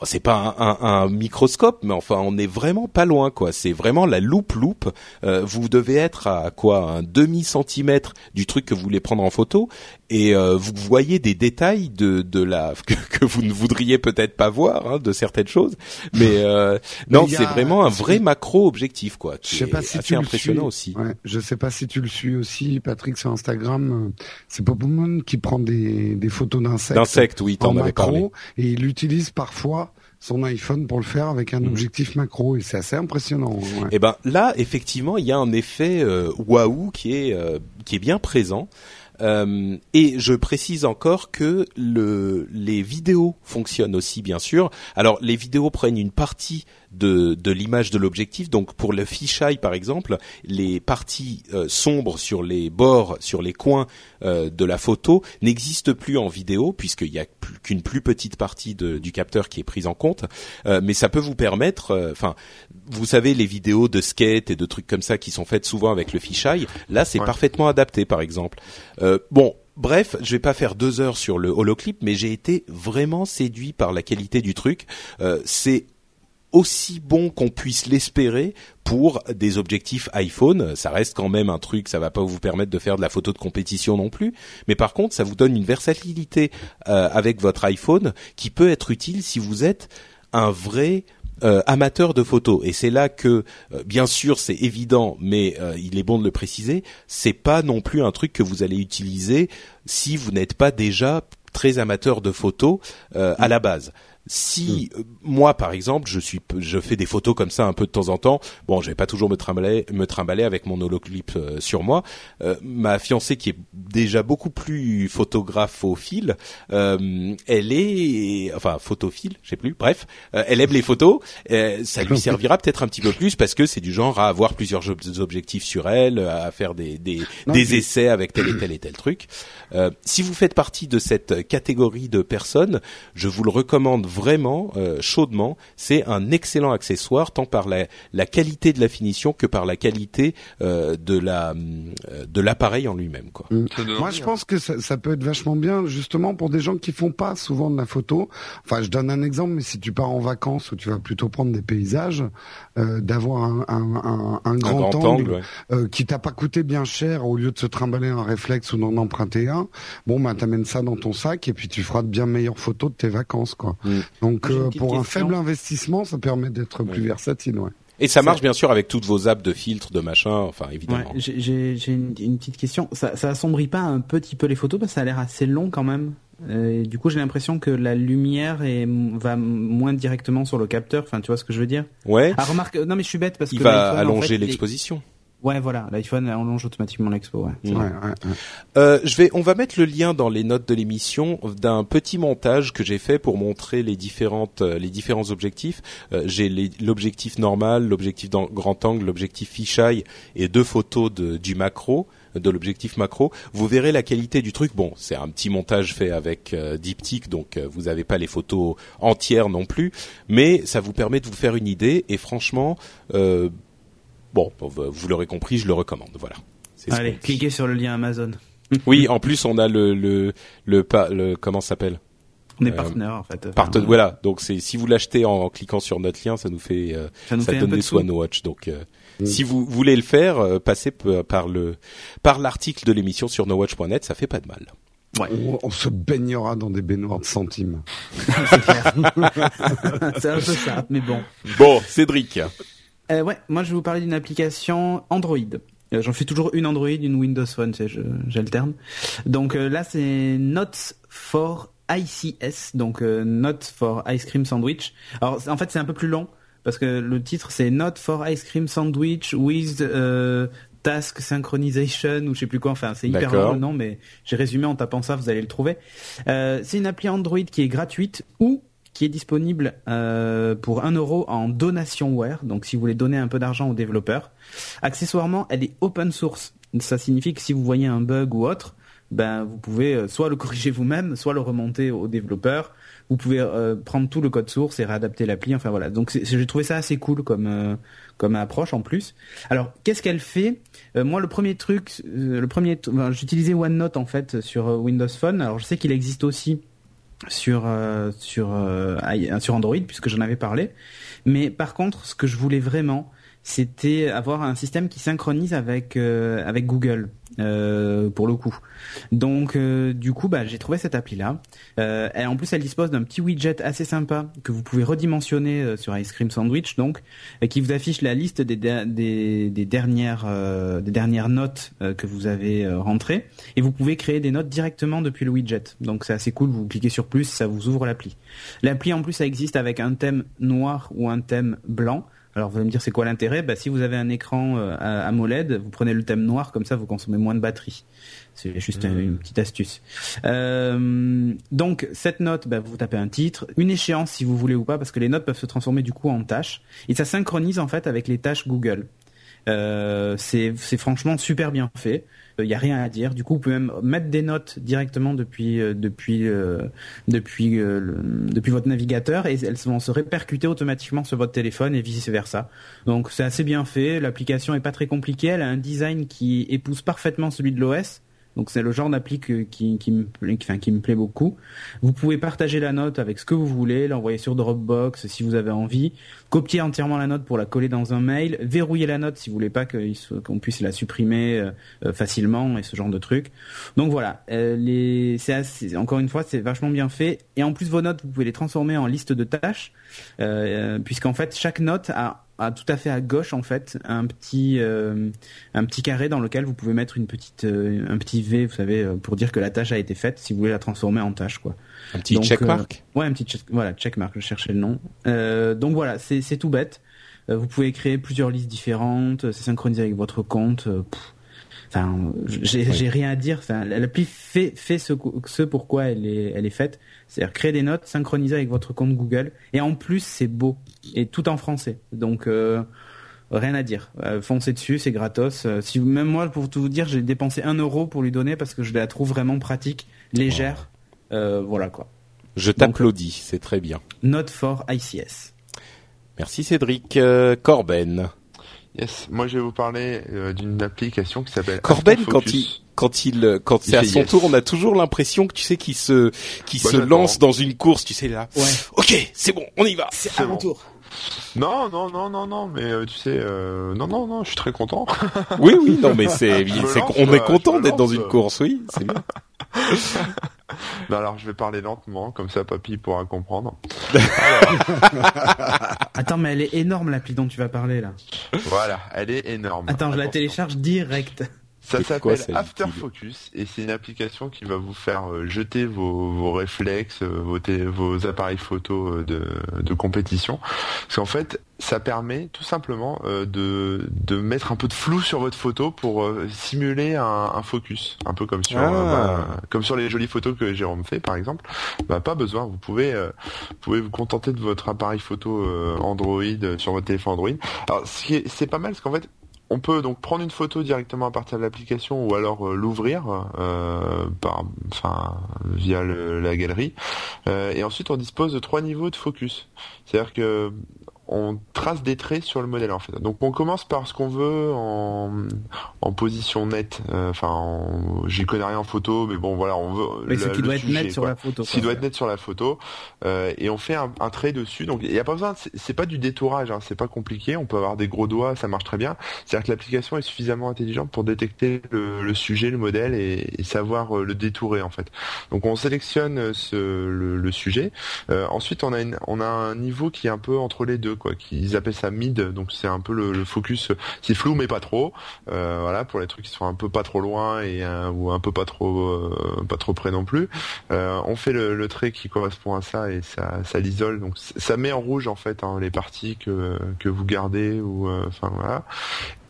c'est pas un, microscope, mais enfin on est vraiment pas loin quoi. C'est vraiment la loupe loupe. Euh, vous devez être à quoi un demi centimètre du truc que vous voulez prendre en photo et euh, vous voyez des détails de de la <laughs> que, vous ne voudriez peut-être pas voir hein, de certaines choses. Mais euh, <laughs> non, c'est vraiment un vrai macro objectif quoi. Je sais pas si tu impressionnant le suis. aussi. Ouais, je sais pas si tu le suis aussi, Patrick sur Instagram. C'est Popomon qui prend des des photos d'insectes. D'insectes, oui, t'en avais parlé. Et il l'utilise parfois son iPhone pour le faire avec un mhm. objectif macro et c'est assez impressionnant. Et eh ben là, effectivement, il y a un effet euh, waouh qui est euh, qui est bien présent. Euh, et je précise encore que le, les vidéos fonctionnent aussi, bien sûr. Alors, les vidéos prennent une partie de, de l'image de l'objectif. Donc, pour le fisheye, par exemple, les parties euh, sombres sur les bords, sur les coins euh, de la photo n'existent plus en vidéo, puisqu'il n'y a qu'une plus petite partie du capteur qui est prise en compte. mais ça peut vous permettre, enfin, vous savez, les vidéos de skate et de trucs comme ça qui sont faites souvent avec le fisheye, là, c'est parfaitement adapté, par exemple. Euh, bon, bref, je vais pas faire deux heures sur le holoclip, mais j'ai été vraiment séduit par la qualité du truc. Euh, c'est aussi bon qu'on puisse l'espérer pour des objectifs iPhone. Ça reste quand même un truc, ça va pas vous permettre de faire de la photo de compétition non plus. Mais par contre, ça vous donne une versatilité euh, avec votre iPhone qui peut être utile si vous êtes un vrai euh, amateur de photos. Et c'est là que, euh, bien sûr, c'est évident, mais euh, il est bon de le préciser, c'est pas non plus un truc que vous allez utiliser si vous n'êtes pas déjà très amateur de photos à la base. Si mm. euh, moi, par exemple, je suis, je fais des photos comme ça un peu de temps en temps. Bon, je vais pas toujours me trimballer, me trimballer avec mon holoclip euh, sur moi. Euh, ma fiancée, qui est déjà beaucoup plus photographe au fil, elle est, enfin photophile, je sais plus. Bref, elle aime les photos. ça lui <laughs> servira peut-être un petit peu plus parce que c'est du genre à avoir plusieurs objectifs sur elle, à faire des des, des essais avec tel et tel et tel truc. si vous faites partie de cette catégorie de personnes, je vous le recommande vraiment euh, chaudement. C'est un excellent accessoire tant par la, la, qualité de la finition que par la qualité euh, de la euh, de l'appareil en lui-même. Quoi. Mm. Moi, je pense que ça, ça, peut être vachement bien justement pour des gens qui font pas souvent de la photo. Enfin, je donne un exemple, mais si tu pars en vacances où tu vas plutôt prendre des paysages, euh, d'avoir un, un, un, un, grand, angle, euh, qui t'a pas coûté bien cher au lieu de se trimballer un réflexe ou d'en emprunter un. Bon, ben t'amènes ça dans ton sac et puis tu feras de bien meilleures photos de tes vacances, quoi. Mm. Donc euh, pour un faible investissement, ça permet d'être plus versatile, ouais. Et ça marche bien sûr avec toutes vos apps de filtres, de machin, enfin évidemment. Ouais, j'ai une, une, petite question. Ça, ça assombrit pas un petit peu les photos parce que ça a l'air assez long quand même. Euh, du coup, j'ai l'impression que la lumière est, va moins directement sur le capteur. Enfin, tu vois ce que je veux dire? Ouais. Ah, remarque, non mais je suis bête parce Il que va allonger l'exposition. Ouais, voilà, l'iPhone allonge automatiquement l'expo. Ouais. Ouais, ouais, euh, je vais, on va mettre le lien dans les notes de l'émission d'un petit montage que j'ai fait pour montrer les différentes, euh, les différents objectifs. Euh, j'ai l'objectif normal, l'objectif grand angle, l'objectif fisheye et deux photos de, du macro de l'objectif macro, vous verrez la qualité du truc. Bon, c'est un petit montage fait avec euh, Diptyque, donc euh, vous n'avez pas les photos entières non plus, mais ça vous permet de vous faire une idée. Et franchement, euh, bon, vous l'aurez compris, je le recommande. Voilà. Allez, cliquez sur le lien Amazon. <laughs> oui, en plus on a le le le, le, comment s'appelle? On est euh, partenaire en fait. voilà, donc c'est si vous l'achetez en, cliquant sur notre lien, ça nous fait euh, ça, nous donne des sous à Watch. Donc euh, mm. si vous voulez le faire, passez par le par l'article de l'émission sur nowatch.net, ça fait pas de mal. Ouais. On, se baignera dans des baignoires de centimes. <laughs> <laughs> c'est un peu ça, mais bon. Bon, Cédric. Euh, ouais, moi je vais vous parler d'une application Android. Euh, j'en fais toujours une Android, une Windows Phone, j'alterne. Donc euh, là c'est Notes for ICS, donc Notes for Ice Cream Sandwich. Alors en fait c'est un peu plus long parce que le titre c'est Note for Ice Cream Sandwich with Task Synchronization ou je sais plus quoi. Enfin c'est hyper long le nom, mais j'ai résumé en tapant ça, vous allez le trouver. c'est une appli Android qui est gratuite ou qui est disponible euh, pour 1 euro en donationware, donc si vous voulez donner un peu d'argent aux développeurs. Accessoirement, elle est open source. Ça signifie que si vous voyez un bug ou autre, ben vous pouvez euh, soit le corriger vous-même, soit le remonter aux développeurs. Vous pouvez euh, prendre tout le code source et réadapter l'appli. Enfin voilà. Donc j'ai trouvé ça assez cool comme euh, comme approche en plus. Alors qu'est-ce qu'elle fait? Moi le premier truc, le premier, j'utilisais OneNote en fait sur Windows Phone. Alors je sais qu'il existe aussi sur euh, sur euh, sur Android puisque j'en avais parlé. Mais par contre, ce que je voulais vraiment, c'était avoir un système qui synchronise avec euh, avec Google euh, pour le coup. Donc euh, du coup, bah, j'ai trouvé cette appli là. et en plus, elle dispose d'un petit widget assez sympa que vous pouvez redimensionner sur Ice Cream Sandwich, donc qui vous affiche la liste des des, des dernières des dernières notes que vous avez rentrées et vous pouvez créer des notes directement depuis le widget. Donc c'est assez cool. Vous cliquez sur plus, ça vous ouvre l'appli. L'appli en plus, ça existe avec un thème noir ou un thème blanc. Alors vous allez me dire c'est quoi l'intérêt? Bah, Si vous avez un écran euh, AMOLED, vous prenez le thème noir, comme ça vous consommez moins de batterie. C'est juste mmh. une petite astuce. Euh, donc cette note, bah, vous tapez un titre, une échéance si vous voulez ou pas, parce que les notes peuvent se transformer du coup en tâches. Et ça synchronise en fait avec les tâches Google. Euh, c'est franchement super bien fait. Il n'y a rien à dire. Du coup, vous pouvez même mettre des notes directement depuis euh, depuis euh, depuis euh, depuis votre navigateur et elles vont se répercuter automatiquement sur votre téléphone et vice versa. Donc c'est assez bien fait. L'application est pas très compliquée. Elle a un design qui épouse parfaitement celui de l'OS. Donc c'est le genre d'appli qui, me, plaît beaucoup. Vous pouvez partager la note avec ce que vous voulez, l'envoyer sur Dropbox si vous avez envie, copier entièrement la note pour la coller dans un mail, verrouiller la note si vous voulez pas qu'on puisse la supprimer euh, euh, facilement et ce genre de trucs. Donc voilà, euh, les, c'est encore une fois c'est vachement bien fait et en plus vos notes vous pouvez les transformer en liste de tâches puisqu'en fait chaque note a à tout à fait à gauche en fait un petit euh, un petit carré dans lequel vous pouvez mettre une petite euh, un petit V vous savez euh, pour dire que la tâche a été faite si vous voulez la transformer en tâche quoi. Un petit checkmark. ouais un petit check, voilà checkmark je cherchais le nom. Donc voilà c'est c'est tout bête. Vous pouvez créer plusieurs listes différentes c'est synchronisé avec votre compte Enfin, j'ai rien à dire. Enfin, l'appli fait fait ce, ce pourquoi elle est elle est faite, c'est-à-dire créer des notes synchronisées avec votre compte Google. Et en plus, c'est beau et tout en français. Donc euh, rien à dire. Euh, foncez dessus, c'est gratos. Euh, si même moi, pour tout vous dire, j'ai dépensé un euro pour lui donner parce que je la trouve vraiment pratique, légère. voilà quoi. Je t'applaudis, c'est très bien. Note for ICS. Merci Cédric. Corben. Yes, moi je vais vous parler euh, d'une application qui s'appelle Corben quand il quand il quand c'est à son tour, on a toujours l'impression que tu sais qu'il se qu'il se lance dans une course, tu sais là. Ouais. OK, c'est bon, on y va. C'est à mon tour. Non, non, non, non, non, mais euh, tu sais, euh, non, non, non, je suis très content. oui, oui, non, mais c'est, <laughs> on est content d'être dans une course, oui, c'est bien. <laughs> non, <laughs> alors je vais parler lentement, comme ça papy pourra comprendre. <laughs> Attends, mais elle est énorme l'appli dont tu vas parler là. Voilà, elle est énorme. Attends, je la télécharge direct. Ça s'appelle After Focus et c'est une application qui va vous faire euh, jeter vos, vos réflexes, euh, vos, vos appareils photo euh, de, de compétition. Parce qu'en fait, ça permet tout simplement de, de mettre un peu de flou sur votre photo pour simuler un, un, focus, un peu comme sur ah. bah, comme sur les jolies photos que Jérôme fait par exemple. Bah, pas besoin, vous pouvez vous pouvez vous contenter de votre appareil photo Android sur votre téléphone Android. Alors c'est pas mal parce qu'en fait on peut donc prendre une photo directement à partir de l'application ou alors euh, l'ouvrir euh, par, enfin, via la galerie. Euh, et ensuite, on dispose de trois niveaux de focus. C'est-à-dire que on trace des traits sur le modèle en fait. Donc on commence par ce qu'on veut en, en position nette. Euh, enfin, j'y connais rien en photo, mais bon voilà, on veut. Mais ce qui doit être net sur la photo. Ce qui doit être net sur la photo, euh, et on fait un, un, trait dessus. Donc il n'y a pas besoin. C'est pas du détourage, hein, c'est pas compliqué. On peut avoir des gros doigts, ça marche très bien. C'est-à-dire que l'application est suffisamment intelligente pour détecter le, le sujet, le modèle, et, et, savoir euh, le détourer en fait. Donc on sélectionne ce, le, le sujet. Euh, ensuite on a une, on a un niveau qui est un peu entre les deux quoi. Ils appellent ça mid, donc c'est un peu le, focus, c'est flou mais pas trop. Euh, voilà, pour les trucs qui sont un peu pas trop loin et euh, ou un peu pas trop euh, pas trop près non plus. on fait le, trait qui correspond à ça et ça, ça l'isole, donc ça met en rouge en fait hein, les parties que que vous gardez ou enfin voilà.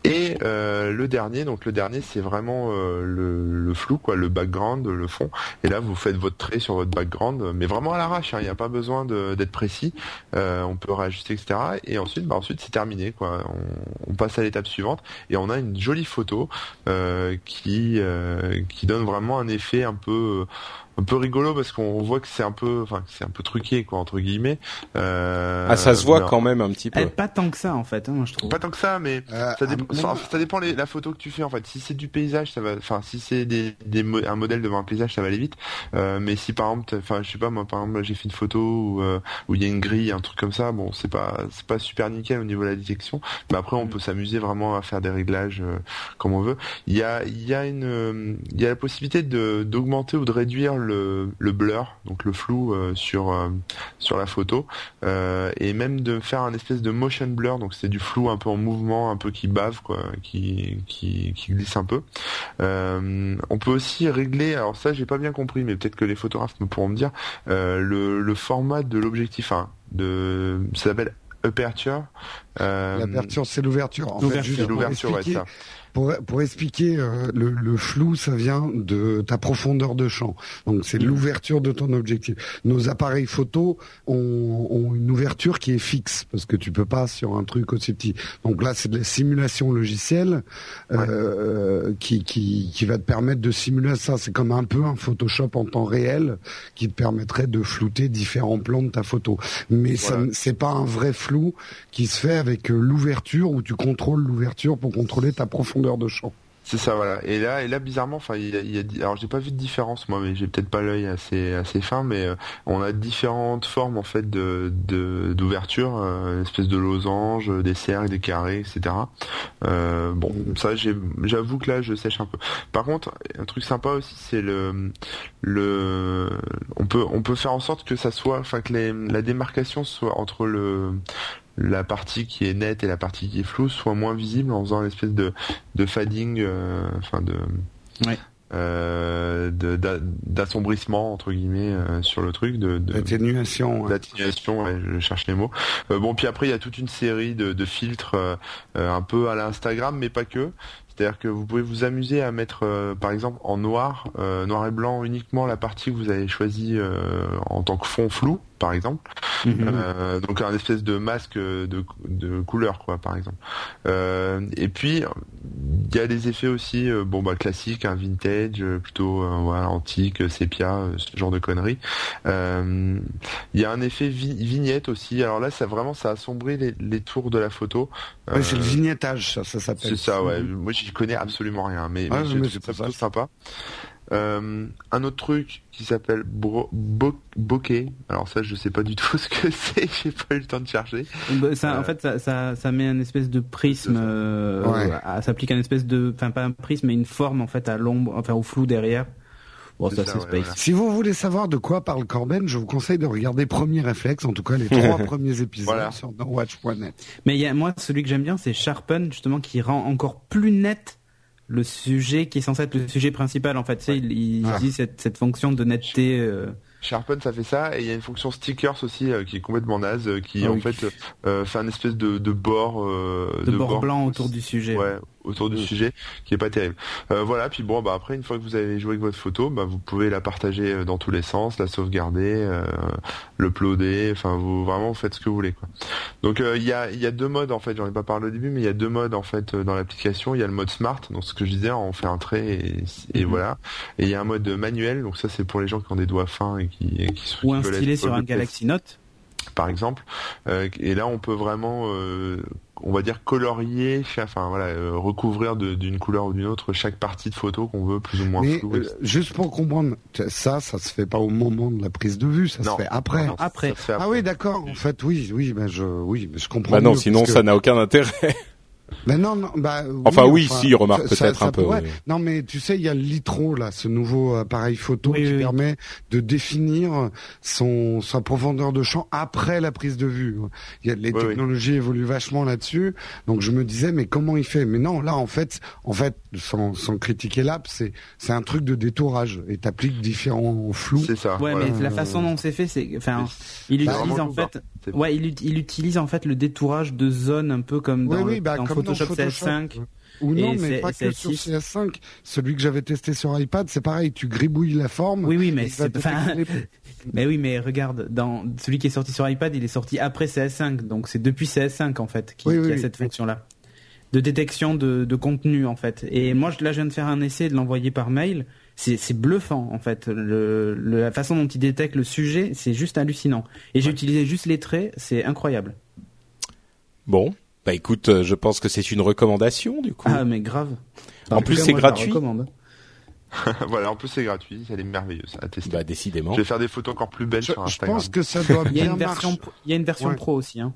Et euh, le dernier, donc le dernier, c'est vraiment euh, le, flou, quoi, le background, le fond. Et là, vous faites votre trait sur votre background, mais vraiment à l'arrache. Hein. Il n'y a pas besoin d'être précis. Euh, on peut réajuster, etc. Et ensuite, bah ensuite c'est terminé, quoi. On, on, passe à l'étape suivante et on a une jolie photo qui qui donne vraiment un effet un peu un peu rigolo parce qu'on voit que c'est un peu, enfin, c'est un peu truqué quoi entre guillemets. Euh, ah, ça se voit quand même un petit peu. pas tant que ça en fait, hein, je trouve. Pas tant que ça, mais euh, ça, dépend, ça, dépend les, la photo que tu fais en fait. Si c'est du paysage, ça va, enfin, si c'est des, des un modèle devant un paysage, ça va aller vite. Euh, mais si par exemple, enfin, je sais pas moi, par exemple, j'ai fait une photo où euh, où il y a une grille, un truc comme ça, bon, c'est pas c'est pas super nickel au niveau de la détection. Mais après, on mm. peut s'amuser vraiment à faire des réglages euh, comme on veut. Il y a il y a une il y a la possibilité de d'augmenter ou de réduire le, le blur, donc le flou euh, sur euh, sur la photo, euh, et même de faire un espèce de motion blur, donc c'est du flou un peu en mouvement, un peu qui bave quoi, qui qui, qui glisse un peu. on peut aussi régler, alors ça j'ai pas bien compris, mais peut-être que les photographes me pourront me dire le, le format de l'objectif. Hein, de ça s'appelle Aperture. L'aperture, c'est l'ouverture. En fait, l'ouverture, ouais, ça pour, pour expliquer euh, le, le, flou, ça vient de ta profondeur de champ. Donc c'est l'ouverture de ton objectif. Nos appareils photo ont, ont, une ouverture qui est fixe parce que tu peux pas sur un truc aussi petit. Donc là, c'est de la simulation logicielle euh, qui, qui, qui va te permettre de simuler ça. C'est comme un peu un Photoshop en temps réel qui te permettrait de flouter différents plans de ta photo. Mais voilà. c'est pas un vrai flou qui se fait avec euh, l'ouverture où tu contrôles l'ouverture pour contrôler ta profondeur de champ. C'est ça, voilà. Et là, et là, bizarrement, enfin, il y a, alors j'ai pas vu de différence moi, mais j'ai peut-être pas l'œil assez assez fin, mais euh, on a différentes formes en fait de d'ouverture, euh, espèce de losange, des cercles, des carrés, etc. Euh, bon, ça, j'avoue que là, je sèche un peu. Par contre, un truc sympa aussi, c'est le le, on peut on peut faire en sorte que ça soit, enfin que la démarcation soit entre le la partie qui est nette et la partie qui est floue soit moins visible en faisant une espèce de, de fading, euh, enfin de, euh, d'assombrissement entre guillemets euh, sur le truc de d'atténuation d'atténuation je cherche les mots. Bon puis après il y a toute une série de, de filtres un peu à l'Instagram mais pas que c'est-à-dire que vous pouvez vous amuser à mettre, euh, par exemple, en noir, euh, noir et blanc uniquement la partie que vous avez choisie euh, en tant que fond flou, par exemple. Mhm. donc un espèce de masque de, de couleur, quoi, par exemple. et puis il y a des effets aussi, bon bah classiques, un vintage, plutôt voilà, antique, sépia, ce genre de conneries. Il y a un effet vignette aussi. Alors là, ça vraiment ça assombrit les, les tours de la photo. Ouais, c'est le vignettage, ça, ça s'appelle. C'est ça, ouais. Moi, j'y connais absolument rien, mais, ah, mais, c'est plutôt sympa. Euh, un autre truc qui s'appelle bokeh. Alors ça, je sais pas du tout <laughs> ce que c'est. J'ai pas eu le temps de chercher. Bah, ça, En euh, fait, ça, ça, ça, met un espèce de prisme. Euh, ouais. s'applique un espèce de, enfin pas un prisme, mais une forme en fait à l'ombre, enfin au flou derrière. Bon, ça, c'est space. Si vous voulez savoir de quoi parle Corben, je vous conseille de regarder Premier Réflexe, en tout cas les <laughs> trois premiers épisodes sur NoWatch.net. Mais y a, moi, celui que j'aime bien, c'est Sharpen, justement, qui rend encore plus net le sujet qui est censé être le sujet principal. En fait, tu sais, il, il ah. dit cette, cette fonction de netteté. Euh... Sharpen ça fait ça et il y a une fonction stickers aussi euh, qui est complètement naze euh, qui ah en fait euh, fait un espèce de, de bord de, de, bord, blanc autour du sujet. Ouais, autour du sujet qui est pas terrible. voilà, puis bon bah après une fois que vous avez joué avec votre photo, bah vous pouvez la partager dans tous les sens, la sauvegarder, le uploader, enfin vous vraiment vous faites ce que vous voulez quoi. Donc il y a il y a deux modes en fait, j'en ai pas parlé au début mais il y a deux modes en fait dans l'application, il y a le mode smart, donc ce que je disais, on fait un trait et, et mhm. voilà. Et il y a un mode manuel, donc ça c'est pour les gens qui ont des doigts fins et ou instillé sur un Galaxy Note par exemple euh, et là on peut vraiment euh, on va dire colorier enfin voilà euh, recouvrir d'une couleur ou d'une autre chaque partie de photo qu'on veut plus ou moins floue juste pour comprendre ça ça se fait pas au moment de la prise de vue ça se fait après. Après. ah oui d'accord. En fait oui oui mais je oui mais je comprends bah non sinon ça n'a aucun intérêt mais non, non bah, enfin oui, si, remarque peut-être un peu. Non, mais tu sais, il y a le Litro là, ce nouveau appareil photo qui permet de définir son sa profondeur de champ après la prise de vue. Il y a les technologies évoluent vachement là-dessus, donc je me disais mais comment il fait? Mais non, là en fait, en fait, sans, sans critiquer l'app, c'est c'est un truc de détourage et t'appliques différents flous. C'est ça. Ouais, mais la façon dont c'est fait, c'est enfin, il utilise en fait, ouais, il, il, utilise en fait le détourage de zones un peu comme dans, oui, bah, Photoshop, CS5. Ou non, mais pas que sur CS5. Celui que j'avais testé sur iPad, c'est pareil, tu gribouilles la forme. Oui, oui, mais c'est <laughs> Mais oui, mais regarde, dans celui qui est sorti sur iPad, il est sorti après CS5, donc c'est depuis CS5 en fait qui, a cette fonction-là de détection de, de, contenu en fait. Et moi, là, je viens de faire un essai de l'envoyer par mail. C'est bluffant en fait. Le, la façon dont il détecte le sujet, c'est juste hallucinant. Et j'ai utilisé juste les traits, c'est incroyable. Bon, bah écoute, euh, je pense que c'est une recommandation du coup. Ah mais grave. En, plus c'est gratuit. <laughs> voilà, en plus c'est gratuit, elle est merveilleuse à tester. Bah décidément. Je vais faire des photos encore plus belles sur Instagram. Je pense que ça doit bien Il y a une version, il y a une version pro aussi. Hein.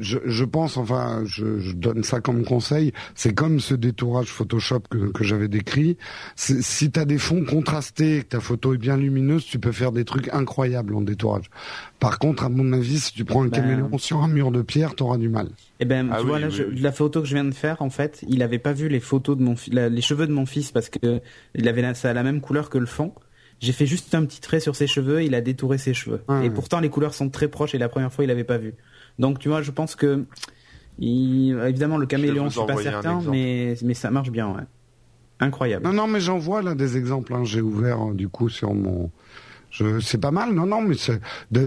Je, je, pense, enfin, je, je, donne ça comme conseil. C'est comme ce détourage Photoshop que, que j'avais décrit. Si tu as des fonds contrastés et que ta photo est bien lumineuse, tu peux faire des trucs incroyables en détourage. Par contre, à mon avis, si tu prends un ben... caméléon sur un mur de pierre, t'auras du mal. Eh ben, ah tu vois, là, la photo que je viens de faire, en fait, il avait pas vu les photos de mon, les cheveux de mon fils parce que il avait ça a la même couleur que le fond. J'ai fait juste un petit trait sur ses cheveux, il a détouré ses cheveux. Ah et pourtant, les couleurs sont très proches et la première fois, il avait pas vu. Donc tu vois, je pense que évidemment le caméléon, je, suis pas certain, mais mais ça marche bien, ouais. Incroyable. Non, non, mais j'en vois là des exemples. Hein. J'ai ouvert euh, du coup sur mon. Je... C'est pas mal, non, non, mais c'est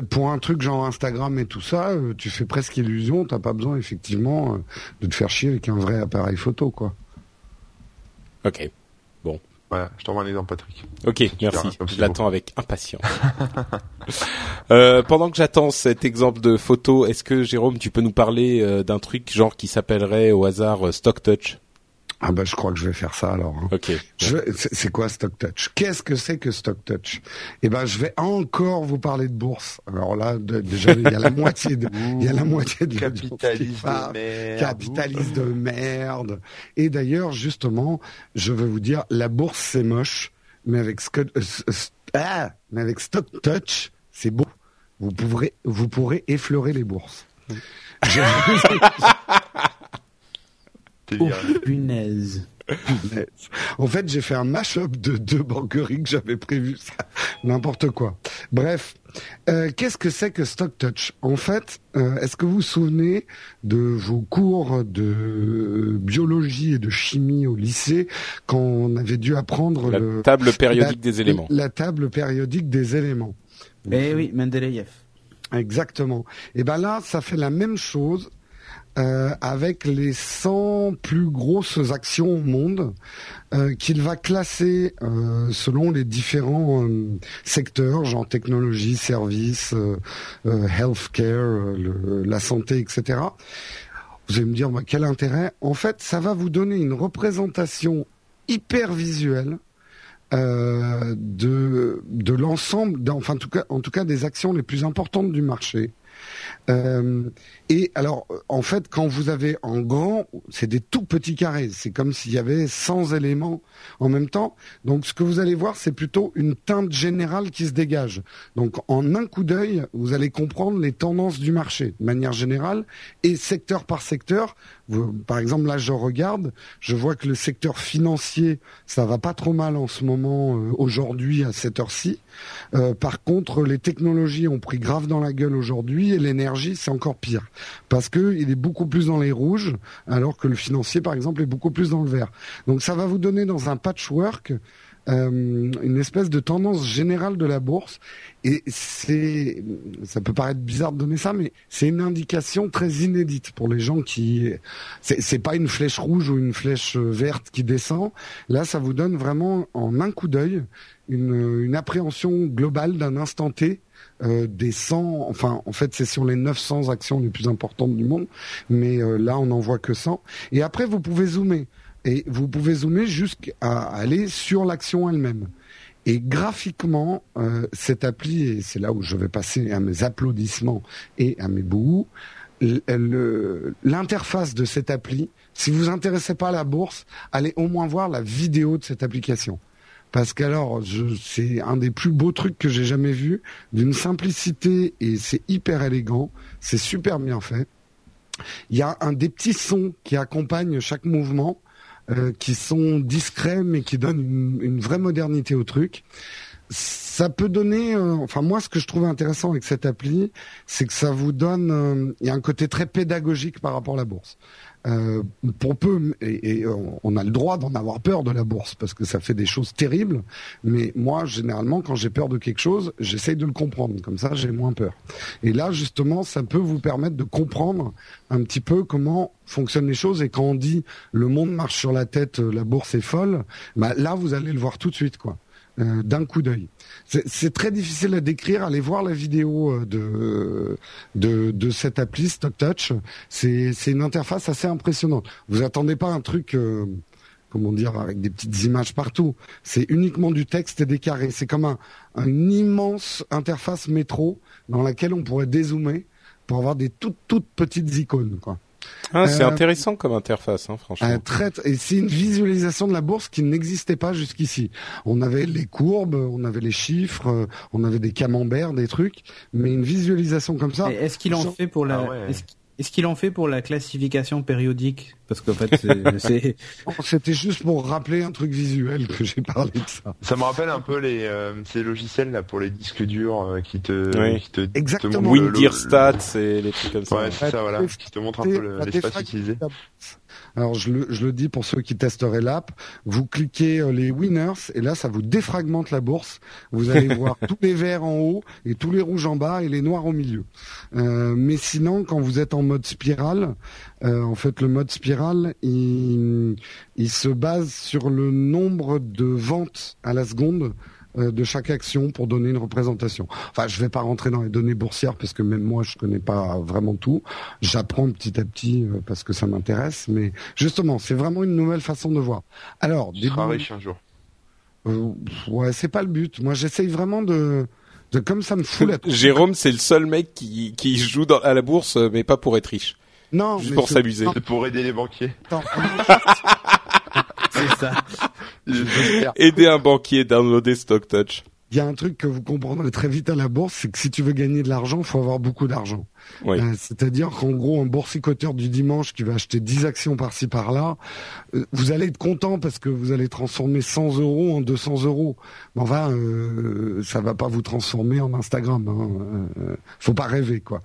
pour un truc genre Instagram et tout ça, euh, tu fais presque illusion. T'as pas besoin effectivement euh, de te faire chier avec un vrai appareil photo, quoi. Ok. Voilà, je t'envoie un exemple, Patrick. Ok, merci. Je l'attends avec impatience. <laughs> euh, pendant que j'attends cet exemple de photo, est-ce que Jérôme, tu peux nous parler d'un truc genre qui s'appellerait au hasard Stock Touch? Ah bah je crois que je vais faire ça alors. Hein. Ok. C'est quoi Stock Touch? Qu'est-ce que c'est que Stock Touch? Eh ben je vais encore vous parler de bourse. Alors là déjà il y a la <laughs> moitié de il y a la moitié de capitaliste de merde. Capitaliste de merde. Et d'ailleurs justement je veux vous dire la bourse c'est moche, mais avec euh, ah, mais avec Stock Touch c'est beau. Vous pourrez vous pourrez effleurer les bourses. <laughs> Oh, punaise. En fait, j'ai fait un mash-up de deux banqueries que j'avais prévu. N'importe quoi. Bref, euh, qu'est-ce que c'est que Stock Touch? En fait, euh, est-ce que vous vous souvenez de vos cours de biologie et de chimie au lycée quand on avait dû apprendre la table périodique des éléments La table périodique des éléments. Eh oui, Mendeleïev. Exactement. Et ben là, ça fait la même chose euh, avec les 100 plus grosses actions au monde euh, qu'il va classer euh, selon les différents secteurs, genre technologie, services, healthcare, la santé, etc. Vous allez me dire, bah, quel intérêt? En fait, ça va vous donner une représentation hyper visuelle de de l'ensemble, enfin en tout cas en tout cas des actions les plus importantes du marché. Euh, et alors, en fait, quand vous avez en grand, c'est des tout petits carrés. C'est comme s'il y avait 100 éléments en même temps. Donc, ce que vous allez voir, c'est plutôt une teinte générale qui se dégage. Donc, en un coup d'œil, vous allez comprendre les tendances du marché de manière générale et secteur par secteur. par exemple, là, je regarde, je vois que le secteur financier, ça va pas trop mal en ce moment, euh, aujourd'hui, à cette heure-ci. Euh, par contre, les technologies ont pris grave dans la gueule aujourd'hui et l'énergie, c'est encore pire. Parce qu'il est beaucoup plus dans les rouges, alors que le financier, par exemple, est beaucoup plus dans le vert. Donc ça va vous donner dans un patchwork euh, une espèce de tendance générale de la bourse. Et c'est, ça peut paraître bizarre de donner ça, mais c'est une indication très inédite pour les gens qui, c'est pas une flèche rouge ou une flèche verte qui descend. Là, ça vous donne vraiment en un coup d'œil une, appréhension globale d'un instant T euh, des 100, enfin en fait c'est sur les 900 actions les plus importantes du monde, mais euh, là on n'en voit que 100. Et après vous pouvez zoomer, et vous pouvez zoomer jusqu'à aller sur l'action elle-même. Et graphiquement, euh, cette appli, et c'est là où je vais passer à mes applaudissements et à mes bouts, l'interface de cette appli, si vous vous intéressez pas à la bourse, allez au moins voir la vidéo de cette application parce qu'alors c'est un des plus beaux trucs que j'ai jamais vu, d'une simplicité et c'est hyper élégant, c'est super bien fait. Il y a un des petits sons qui accompagnent chaque mouvement, euh, qui sont discrets mais qui donnent une, vraie modernité au truc. Ça peut donner, euh, enfin moi ce que je trouve intéressant avec cette appli, c'est que ça vous donne, euh, il y a un côté très pédagogique par rapport à la bourse. Euh, pour peu, et, on a le droit d'en avoir peur de la bourse parce que ça fait des choses terribles. Mais moi, généralement, quand j'ai peur de quelque chose, j'essaye de le comprendre. Comme ça, j'ai moins peur. Et là, justement, ça peut vous permettre de comprendre un petit peu comment fonctionnent les choses. Et quand on dit le monde marche sur la tête, la bourse est folle, bah là, vous allez le voir tout de suite, quoi. Euh, d'un coup d'œil. C'est très difficile à décrire. Allez voir la vidéo euh, de de, de cette appli Stock Touch. C'est une interface assez impressionnante. Vous attendez pas un truc euh, comment dire avec des petites images partout. C'est uniquement du texte et des carrés. C'est comme un, une immense interface métro dans laquelle on pourrait dézoomer pour avoir des toutes toutes petites icônes. Ah, c'est euh, intéressant comme interface, hein, franchement. Euh, et c'est une visualisation de la bourse qui n'existait pas jusqu'ici. On avait les courbes, on avait les chiffres, euh, on avait des camemberts, des trucs, mais une visualisation comme ça. Est-ce qu'il en fait pour la Est-ce qu'il en fait pour la classification périodique? Parce qu'en fait, c'est. <laughs> C'était juste pour rappeler un truc visuel que j'ai parlé de ça. Ça me rappelle un peu les euh, ces logiciels là pour les disques durs euh, qui te qui te exactement Stats et les trucs comme ça. Ouais, c'est ça voilà, qui te montre un peu l'espace utilisé. Alors je le, je le dis pour ceux qui testeraient l'app, vous cliquez euh, les winners et là ça vous défragmente la bourse. Vous allez voir <laughs> tous les verts en haut et tous les rouges en bas et les noirs au milieu. Euh, mais sinon, quand vous êtes en mode spirale, euh, en fait le mode spirale, il, il se base sur le nombre de ventes à la seconde euh, de chaque action pour donner une représentation. Enfin, je vais pas rentrer dans les données boursières parce que même moi je connais pas vraiment tout. J'apprends petit à petit euh, parce que ça m'intéresse, mais justement, c'est vraiment une nouvelle façon de voir. Alors, tu seras riche un jour. Euh, ouais, c'est pas le but. Moi, j'essaye vraiment de de comme ça me fout la <laughs> Jérôme, c'est le seul mec qui qui joue dans, à la bourse, mais pas pour être riche. Non, juste pour s'amuser. C'est pour aider les banquiers. <laughs> c'est ça. Aider un banquier, downloader StockTouch. Il y a un truc que vous comprendrez très vite à la bourse, c'est que si tu veux gagner de l'argent, il faut avoir beaucoup d'argent. Euh, c'est-à-dire qu'en gros, un boursicoteur du dimanche qui va acheter 10 actions par-ci par-là, euh, vous allez être content parce que vous allez transformer 100 euros en 200 euros. Mais enfin, euh, ça va pas vous transformer en Instagram. Hein. Euh, faut pas rêver, quoi.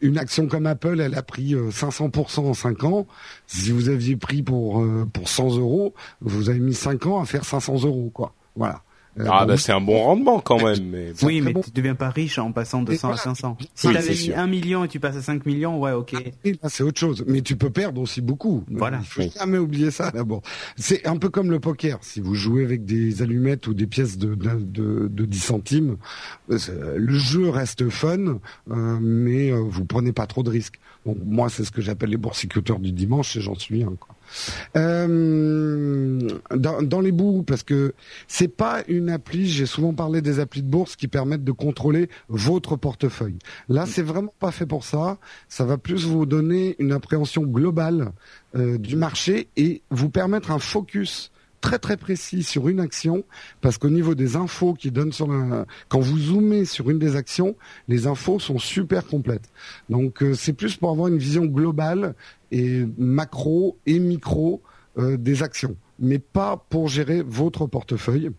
Une, action comme Apple, elle a pris 500% en 5 ans. Si vous aviez pris pour pour 100 euros, vous avez mis 5 ans à faire 500 euros, quoi. Voilà. Euh, ah bah c'est un bon rendement quand même. Mais... Oui, mais tu deviens pas riche en passant de 100 à 500. Si tu avais mis 1 million et tu passes à 5 millions, ouais, ok. Ah, c'est autre chose. Mais tu peux perdre aussi beaucoup. Voilà. Il faut jamais oublier ça d'abord. C'est un peu comme le poker. Si vous jouez avec des allumettes ou des pièces de, de, de, 10 centimes, euh, le jeu reste fun, euh, mais vous prenez pas trop de risques. Donc moi, c'est ce que j'appelle les boursiculteurs du dimanche et j'en suis un. Quoi. Euh, dans, les bouts, parce que c'est pas une appli. J'ai souvent parlé des applis de bourse qui permettent de contrôler votre portefeuille. Là, c'est vraiment pas fait pour ça. Ça va plus vous donner une appréhension globale euh, du marché et vous permettre un focus très très précis sur une action parce qu'au niveau des infos qui donnent sur la... quand vous zoomez sur une des actions, les infos sont super complètes. Donc euh, c'est plus pour avoir une vision globale et macro et micro euh, des actions, mais pas pour gérer votre portefeuille.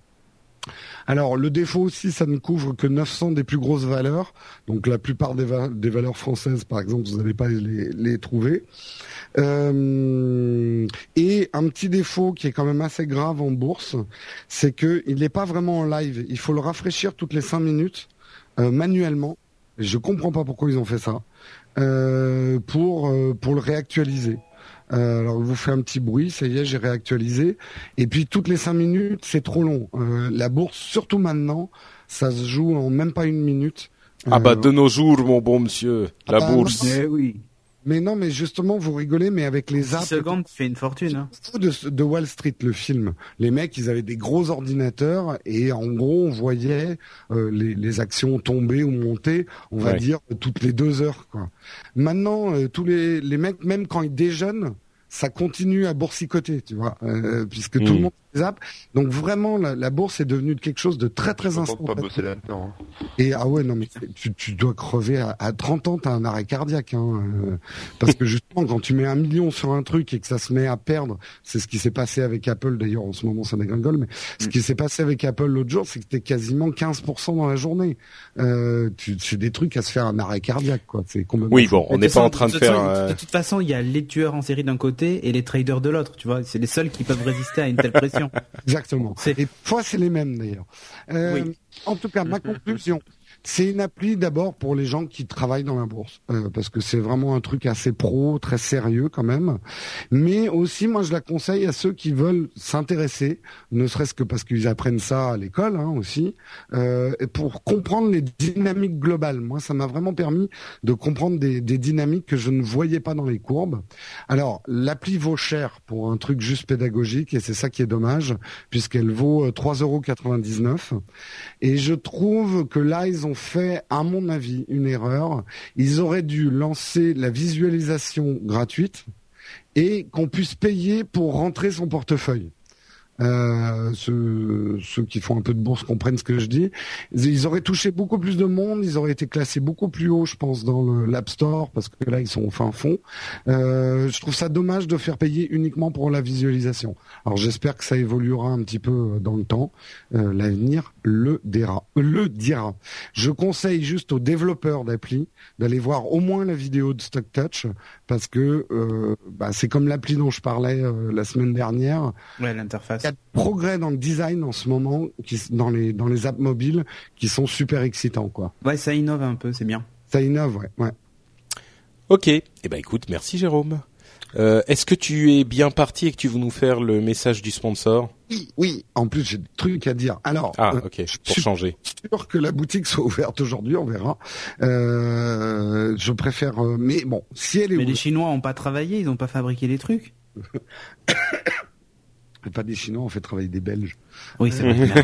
Alors le défaut aussi, ça ne couvre que 900 des plus grosses valeurs. Donc la plupart des, valeurs françaises, par exemple, vous n'allez pas les, les trouver. Euh, et un petit défaut qui est quand même assez grave en bourse, c'est qu'il n'est pas vraiment en live. Il faut le rafraîchir toutes les cinq minutes euh, manuellement. Je comprends pas pourquoi ils ont fait ça. Euh, pour pour le réactualiser. Alors, je vous fais un petit bruit, ça y est, j'ai réactualisé. Et puis, toutes les cinq minutes, c'est trop long. la bourse, surtout maintenant, ça se joue en même pas une minute. Ah bah, de nos jours, mon bon monsieur, la ah bah, bourse. Eh oui. Mais non, mais justement, vous rigolez, mais avec les apps. secondes, tu fais une fortune. Hein. De, de, Wall Street, le film. Les mecs, ils avaient des gros ordinateurs et en gros, on voyait euh, les, les, actions tomber ou monter, on va dire, toutes les deux heures. Quoi. Maintenant, euh, tous les, les mecs, même quand ils déjeunent, ça continue à boursicoter, tu vois, euh, puisque tout le hmm. monde Donc vraiment, la, bourse est devenue quelque chose de très très instantané. Hein. Et ah ouais, non mais tu, tu dois crever à, à 30 ans, t'as un arrêt cardiaque, hein, euh, parce que justement quand tu mets un million sur un truc et que ça se met à perdre, c'est ce qui s'est passé avec Apple. D'ailleurs, en ce moment ça dégringole, mais ce hmm. qui s'est passé avec Apple l'autre jour, c'est que t'es quasiment 15% dans la journée. Euh, c'est des trucs à se faire un arrêt cardiaque, quoi. C'est oui, bon, on n'est pas en train de, faire. Euh, de toute façon, il y a les tueurs en série d'un côté et les traders de l'autre. Tu vois, c'est les seuls qui peuvent résister à une telle pression. Exactement. Et fois, c'est les mêmes d'ailleurs. Euh, En tout cas, ma conclusion, c'est une appli d'abord pour les gens qui travaillent dans la bourse, euh, parce que c'est vraiment un truc assez pro, très sérieux quand même. Mais aussi, moi, je la conseille à ceux qui veulent s'intéresser, ne serait-ce que parce qu'ils apprennent ça à l'école hein, aussi, euh, pour comprendre les dynamiques globales. Moi, ça m'a vraiment permis de comprendre des, dynamiques que je ne voyais pas dans les courbes. Alors, l'appli vaut cher pour un truc juste pédagogique, et c'est ça qui est dommage, puisqu'elle vaut 3,99 euh, euros. Et je trouve que là, ils ont fait, à mon avis, une erreur. Ils auraient dû lancer la visualisation gratuite et qu'on puisse payer pour rentrer son portefeuille. Euh, ceux, ceux qui font un peu de bourse comprennent ce que je dis. Ils auraient touché beaucoup plus de monde, ils auraient été classés beaucoup plus haut, je pense, dans l'App Store parce que là ils sont au fin fond. Euh, je trouve ça dommage de faire payer uniquement pour la visualisation. Alors j'espère que ça évoluera un petit peu dans le temps. Euh, L'avenir le dira. Le dira. Je conseille juste aux développeurs d'appli d'aller voir au moins la vidéo de Stock Touch parce que euh, bah, c'est comme l'appli dont je parlais euh, la semaine dernière. Ouais, l'interface. Il y a de progrès dans le design en ce moment, qui, dans les dans les apps mobiles, qui sont super excitants, quoi. Ouais, ça innove un peu, c'est bien. Ça innove, ouais. ouais. Ok. Eh ben écoute, merci Jérôme. Euh, Est-ce que tu es bien parti et que tu veux nous faire le message du sponsor? Oui, oui. En plus, j'ai des trucs à dire. Alors, ah, euh, ok, pour je changer. Suis sûr que la boutique soit ouverte aujourd'hui, on verra. Euh, je préfère, euh, mais bon, si elle est. Mais les Chinois ont pas travaillé, ils ont pas fabriqué les trucs. <coughs> pas des Chinois, on fait travailler des Belges. Oui, c'est vrai. <laughs>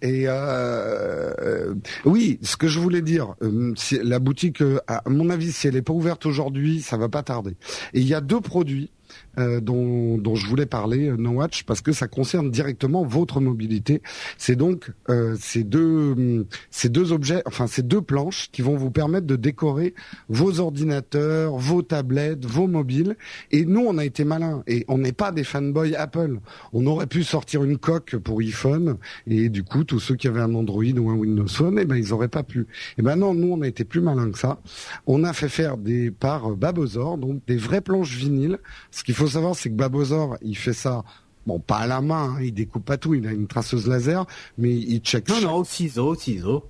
Et euh, oui, ce que je voulais dire, euh, la boutique, euh, à mon avis, si elle n'est pas ouverte aujourd'hui, ça va pas tarder. Et il y a deux produits euh, dont, dont, je voulais parler, euh, No Watch, parce que ça concerne directement votre mobilité. C'est donc euh, ces deux hum, ces deux objets, enfin ces deux planches qui vont vous permettre de décorer vos ordinateurs, vos tablettes, vos mobiles. Et nous, on a été malins et on n'est pas des fanboys Apple. On aurait pu sortir une coque pour iPhone et du coup, tous ceux qui avaient un Android ou un Windows Phone, eh ben ils auraient pas pu. Et eh ben non, nous, on a été plus malins que ça. On a fait faire des par Babozor, donc des vraies planches vinyles. Ce qu'il faut savoir, c'est que Babozor, il fait ça bon, pas à la main, hein, il découpe pas tout, il a une traceuse laser, mais il check. Non, non, au ciseau, au ciseau.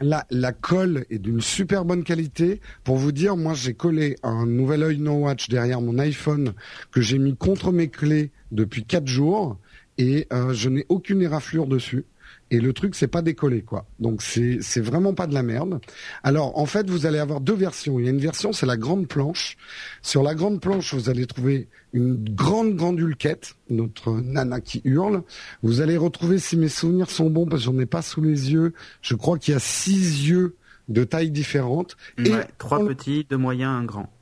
La, la colle est d'une super bonne qualité. Pour vous dire, moi, j'ai collé un nouvel œil No Watch derrière mon iPhone que j'ai mis contre mes clés depuis quatre jours et euh, je n'ai aucune éraflure dessus et le truc c'est pas décollé quoi. Donc c'est c'est vraiment pas de la merde. Alors en fait vous allez avoir deux versions. Il y a une version c'est la grande planche. Sur la grande planche vous allez trouver une grande grande hulquette, notre nana qui hurle. Vous allez retrouver si mes souvenirs sont bons parce que j'en ai pas sous les yeux. Je crois qu'il y a six yeux de tailles différentes. et trois petits, deux moyens, un grand.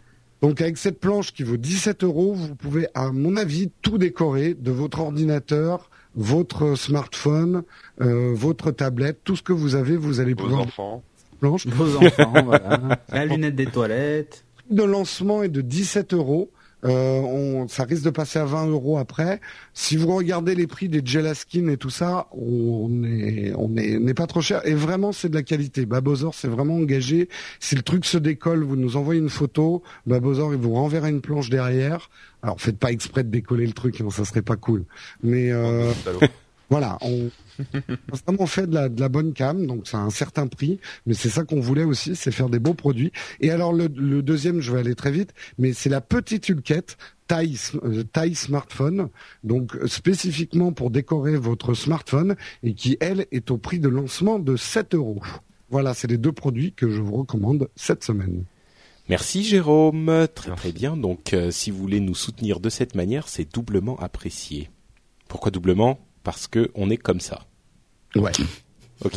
Donc avec cette planche qui vaut 17 euros, vous pouvez, à mon avis, tout décorer de votre ordinateur, votre smartphone, euh, votre tablette, tout ce que vous avez, vous allez Vos pouvoir. enfants. Planche. Vos enfants, voilà. <laughs> La lunette des toilettes. De lancement est de 17 euros. Euh, on, ça risque de passer à 20 euros après. Si vous regardez les prix des Gelaskin et tout ça, on est on est n'est pas trop cher et vraiment c'est de la qualité. Babozor c'est vraiment engagé. Si le truc se décolle, vous nous envoyez une photo. Babozor il vous renverra une planche derrière. Alors faites pas exprès de décoller le truc, hein, ça serait pas cool. Mais euh, <laughs> voilà, on a vraiment fait de la, bonne cam, donc c'est un certain prix, mais c'est ça qu'on voulait aussi, c'est faire des beaux produits. Et alors le, deuxième, je vais aller très vite, mais c'est la petite hulquette taille, euh, taille smartphone, donc spécifiquement pour décorer votre smartphone, et qui, elle, est au prix de lancement de 7 euros. Voilà, c'est les deux produits que je vous recommande cette semaine. Merci Jérôme, très très bien. Donc euh, si vous voulez nous soutenir de cette manière, c'est doublement apprécié. Pourquoi doublement? Parce que on est comme ça. Ouais. Ok.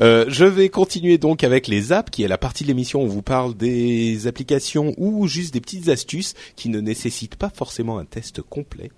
Euh, je vais continuer donc avec les apps, qui est la partie de l'émission où on vous parle des applications ou juste des petites astuces qui ne nécessitent pas forcément un test complet.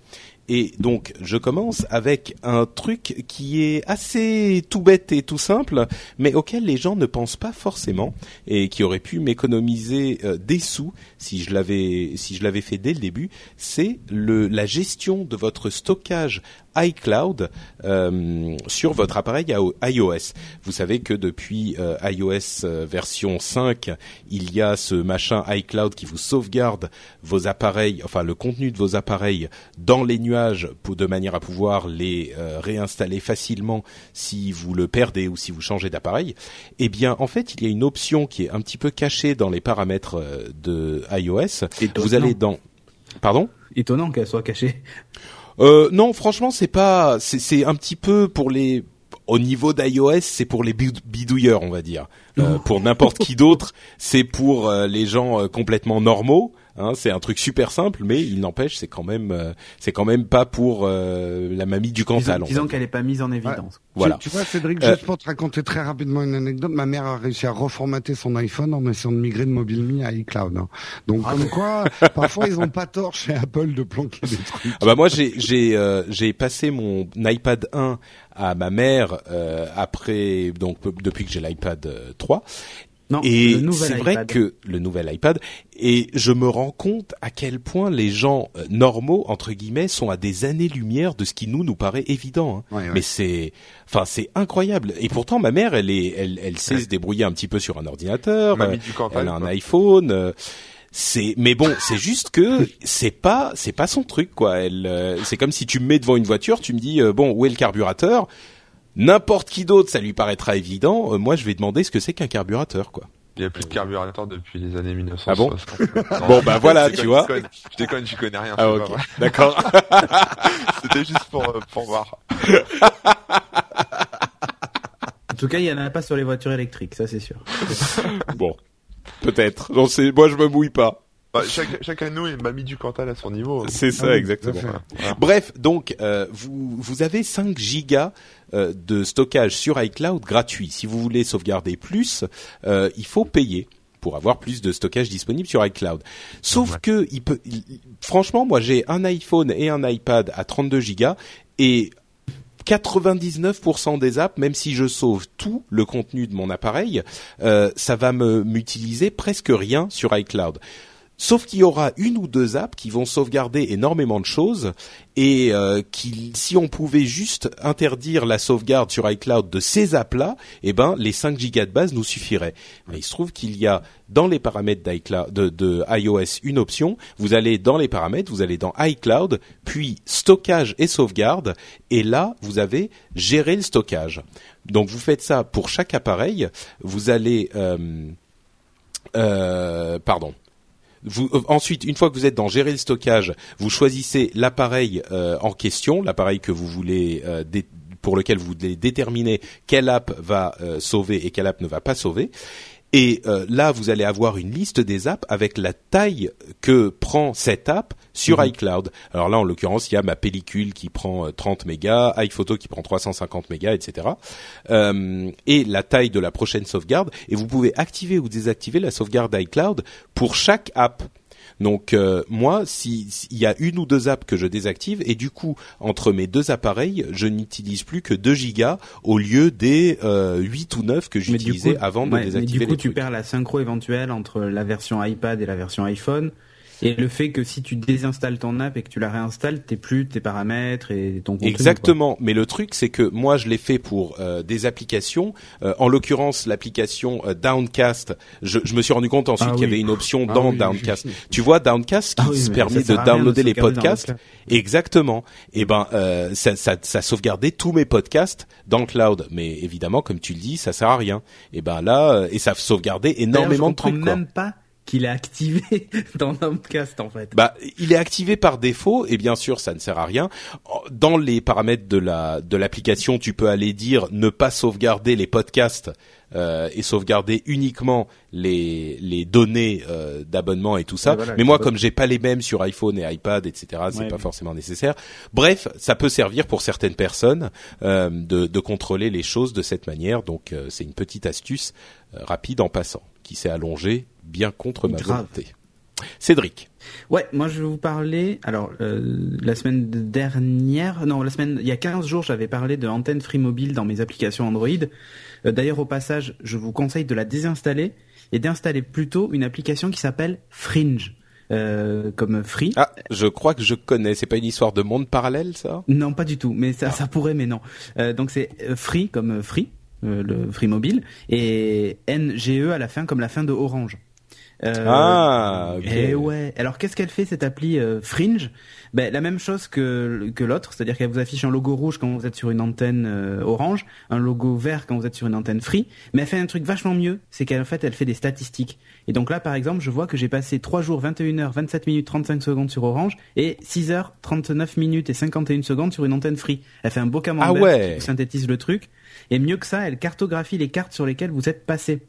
Et donc, je commence avec un truc qui est assez tout bête et tout simple, mais auquel les gens ne pensent pas forcément et qui aurait pu m'économiser euh, des sous si je l'avais si je l'avais fait dès le début. C'est le la gestion de votre stockage iCloud euh, sur votre appareil iOS. Vous savez que depuis euh, iOS euh, version 5, il y a ce machin iCloud qui vous sauvegarde vos appareils, enfin le contenu de vos appareils dans les nuages pour de manière à pouvoir les euh, réinstaller facilement si vous le perdez ou si vous changez d'appareil. Eh bien, en fait, il y a une option qui est un petit peu cachée dans les paramètres de iOS. Vous allez dans Pardon? Étonnant qu'elle soit cachée. Euh, non, franchement, c'est pas. C'est un petit peu pour les. Au niveau d'iOS, c'est pour les bidouilleurs, on va dire. Euh, pour n'importe qui d'autre, c'est pour euh, les gens euh, complètement normaux. Hein, c'est un truc super simple, mais il n'empêche, c'est quand même, euh, c'est quand même pas pour euh, la mamie du Cantal. Disons, disons qu'elle n'est pas mise en évidence. Voilà. Tu, vois, Cédric, juste pour te raconter très rapidement une anecdote, ma mère a réussi à reformater son iPhone en essayant de migrer de MobileMe à iCloud. Hein. Donc, ah comme quoi, <laughs> parfois ils ont pas tort chez Apple de planquer des trucs. Ah bah moi, j'ai j'ai j'ai passé mon iPad 1 à ma mère après donc depuis que j'ai l'iPad 3 et c'est vrai que le nouvel iPad et je me rends compte à quel point les gens euh, normaux entre guillemets sont à des années-lumière de ce qui nous nous paraît évident. Hein. Mais c'est, enfin c'est incroyable. Et pourtant ma mère, elle est, elle, elle sait se débrouiller un petit peu sur un ordinateur. Euh, elle a un iPhone. Euh, c'est mais bon c'est juste que c'est pas c'est pas son truc quoi elle c'est comme si tu me mets devant une voiture tu me dis bon où est le carburateur? N'importe qui d'autre, ça lui paraîtra évident. Euh, moi, je vais demander ce que c'est qu'un carburateur, quoi. Il n'y a plus de carburateur depuis les années 1960. Ah bon Bon, bah voilà, tu vois. Je déconne, je connais rien. Ah ok, d'accord. <laughs> C'était juste pour, euh, pour voir. <laughs> En tout cas, il n'y en a pas sur les voitures électriques, ça c'est sûr. bon, peut-être. Non, c'est moi je me mouille pas. Bah, chaque, chacun de nous m'a mis du Cantal à son niveau. C'est ça, ah exactement. Bref, donc euh, vous vous avez 5 gigas euh, de stockage sur iCloud gratuit. Si vous voulez sauvegarder plus, euh, il faut payer pour avoir plus de stockage disponible sur iCloud. Sauf que il peut, franchement, moi j'ai un iPhone et un iPad à 32 gigas et 99% des apps, même si je sauve tout le contenu de mon appareil, euh, ça va me m'utiliser presque rien sur iCloud. Sauf qu'il y aura une ou deux apps qui vont sauvegarder énormément de choses et euh, qui, si on pouvait juste interdire la sauvegarde sur iCloud de ces apps-là, eh ben les 5 gigas de base nous suffiraient. Mais il se trouve qu'il y a dans les paramètres d'iCloud de, iOS une option. Vous allez dans les paramètres, vous allez dans iCloud, puis stockage et sauvegarde, et là vous avez gérer le stockage. Donc vous faites ça pour chaque appareil. Vous allez euh, euh, pardon vous, euh, ensuite, une fois que vous êtes dans gérer le stockage, vous choisissez l'appareil euh, en question, l'appareil que vous voulez euh, pour lequel vous voulez déterminer quelle app va sauver et quelle app ne va pas sauver. Et euh, là, vous allez avoir une liste des apps avec la taille que prend cette app sur mhm. iCloud. Alors là, en l'occurrence, il y a ma pellicule qui prend 30 euh, mégas, iPhoto qui prend 350 mégas, etc. Euh, et la taille de la prochaine sauvegarde. Et vous pouvez activer ou désactiver la sauvegarde iCloud pour chaque app. Donc euh, moi, s'il y a une ou deux apps que je désactive, et du coup, entre mes deux appareils, je n'utilise plus que 2 gigas au lieu des euh, 8 ou 9 que j'utilisais avant de désactiver. Mais du coup, tu perds la synchro éventuelle entre la version iPad et la version iPhone. Et le fait que si tu désinstalles ton app et que tu la réinstalles, t'es plus tes paramètres et ton contenu. Exactement. Mais le truc, c'est que moi, je l'ai fait pour euh, des applications. Euh, en l'occurrence, l'application euh, Downcast. Je, je, me suis rendu compte ensuite ah qu'il y avait une option ah dans Downcast. Tu vois, Downcast qui ah permet de downloader les podcasts. Exactement. Et eh ben, ça, ça, ça sauvegardait tous mes podcasts dans le cloud. Mais évidemment, comme tu le dis, ça sert à rien. Et eh ben là, et ça sauvegardait énormément de trucs. Même pas qu'il est activé <laughs> dans Namcast en fait. Bah, il est activé par défaut et bien sûr ça ne sert à rien. Dans les paramètres de la de l'application, tu peux aller dire ne pas sauvegarder les podcasts euh, et sauvegarder uniquement les les données euh, d'abonnement et tout ça. Mais moi, comme j'ai pas les mêmes sur iPhone et iPad, etc., c'est pas forcément nécessaire. Bref, ça peut servir pour certaines personnes euh, de de contrôler les choses de cette manière. Donc c'est une petite astuce rapide en passant qui s'est allongée bien contre ma volonté. Cédric. Ouais, moi je vais vous parler. Alors euh, la semaine dernière, non, la semaine, il y a 15 jours, j'avais parlé de antenne Free Mobile dans mes applications Android. Euh, d'ailleurs, au passage, je vous conseille de la désinstaller et d'installer plutôt une application qui s'appelle Fringe. Euh, comme Free. Ah, je crois que je connais. C'est pas une histoire de monde parallèle, ça? Non, pas du tout. Mais ça, ça pourrait, mais non. donc c'est Free comme Free, le Free Mobile, et NGE à la fin comme la fin de Orange. Euh, ah, ok. Et ouais. Alors qu'est-ce qu'elle fait cette appli euh, Fringe? Ben, la même chose que que l'autre, c'est-à-dire qu'elle vous affiche un logo rouge quand vous êtes sur une antenne euh, orange, un logo vert quand vous êtes sur une antenne free, mais elle fait un truc vachement mieux, c'est qu'en fait elle fait des statistiques. Et donc là par exemple, je vois que j'ai passé 3 jours 21 h 27 minutes 35 secondes sur orange et 6 h 39 minutes et 51 secondes sur une antenne free. Elle fait un beau camembert ah ouais. qui synthétise le truc et mieux que ça, elle cartographie les cartes sur lesquelles vous êtes passé.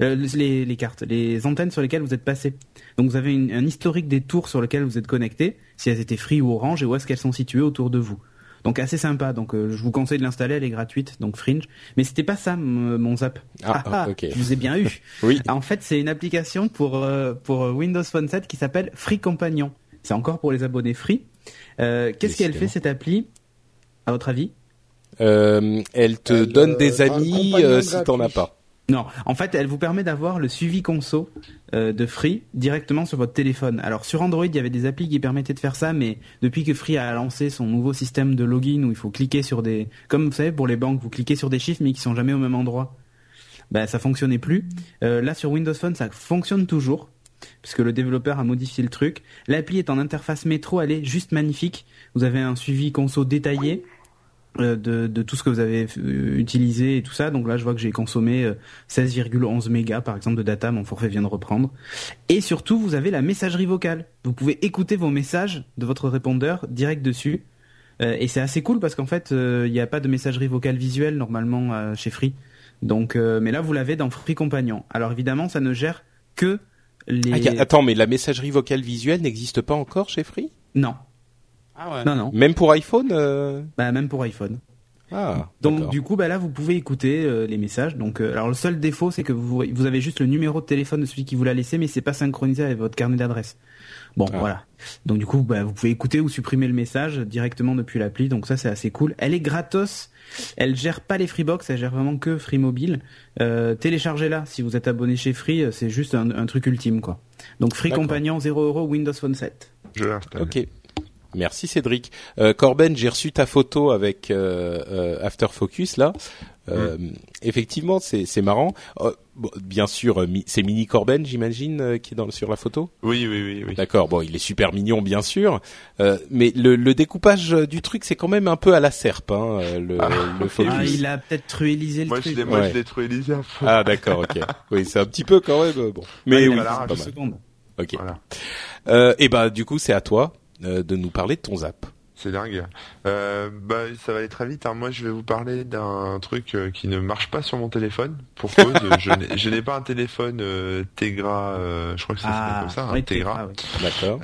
Les, les, cartes, les antennes sur lesquelles vous êtes passé. Donc vous avez un historique des tours sur lesquelles vous êtes connecté, si elles étaient free ou orange et où est-ce qu'elles sont situées autour de vous. Donc assez sympa. Donc euh, je vous conseille de l'installer, elle est gratuite, donc Fringe. Mais c'était pas ça mon zap. Ah, ah, ok. Je vous ai bien eu. <laughs> oui. En fait, c'est une application pour euh, pour Windows Phone 7 qui s'appelle Free Companion. C'est encore pour les abonnés free. Euh, Qu'est-ce qu'elle fait cette appli À votre avis? Euh, Elle te donne des amis si t'en as pas. Non, en fait, elle vous permet d'avoir le suivi conso euh, de Free directement sur votre téléphone. Alors sur Android, il y avait des applis qui permettaient de faire ça, mais depuis que Free a lancé son nouveau système de login où il faut cliquer sur des, comme vous savez pour les banques, vous cliquez sur des chiffres mais qui sont jamais au même endroit, ben ça fonctionnait plus. Euh, là sur Windows Phone, ça fonctionne toujours puisque le développeur a modifié le truc. L'appli est en interface métro, elle est juste magnifique. Vous avez un suivi conso détaillé de, de, tout ce que vous avez euh, utilisé et tout ça. Donc là, je vois que j'ai consommé 16,11 euh, mégas, par exemple, de data. Mon forfait vient de reprendre. Et surtout, vous avez la messagerie vocale. Vous pouvez écouter vos messages de votre répondeur direct dessus. et c'est assez cool parce qu'en fait, il n'y a pas de messagerie vocale visuelle normalement chez Free. Donc, mais là, vous l'avez dans Free Companion. Alors évidemment, ça ne gère que les. Ah, attends, mais la messagerie vocale visuelle n'existe pas encore chez Free? Non. Ah ouais. Non, non. Même pour iPhone euh... Bah même pour iPhone. Ah. Donc du coup, bah là, vous pouvez écouter euh, les messages. Donc, euh, alors le seul défaut, c'est que vous, vous avez juste le numéro de téléphone de celui qui vous l'a laissé, mais c'est pas synchronisé avec votre carnet d'adresse. Bon, ah. voilà. Donc du coup, bah, vous pouvez écouter ou supprimer le message directement depuis l'appli. Donc ça, c'est assez cool. Elle est gratos. Elle gère pas les Freebox, elle gère vraiment que Free Mobile. Euh, téléchargez-la si vous êtes abonné chez Free, euh, c'est juste un, un, truc ultime quoi. Donc Free Companion 0 Windows Phone 7. Je l'installe. Ok. Merci Cédric. Euh, Corben, j'ai reçu ta photo avec euh, euh After Focus là. Euh, mm. Effectivement, c'est c'est marrant. Euh, bon, bien sûr, c'est Mini Corben, j'imagine, qui est dans sur la photo? Oui, oui, oui. oui. D'accord. Bon, il est super mignon, bien sûr. mais le, le, découpage du truc, c'est quand même un peu à la serpe, hein, le, ah, le focus. Ah, il a peut-être truélisé le moi, truc. Je moi, je l'ai truélisé un peu. Ah, d'accord, ok. oui, c'est un petit peu quand même bon. Mais oui, pas secondes. Ok. Voilà. et ben, du coup, c'est à toi. Euh, de nous parler de ton zap. C'est dingue. Euh, bah, ça va aller très vite. Hein. Moi, je vais vous parler d'un truc euh, qui ne marche pas sur mon téléphone. Pour <laughs> cause, je n'ai pas un téléphone Tegra. je crois que ça ah, comme ça, hein, Tegra. D'accord.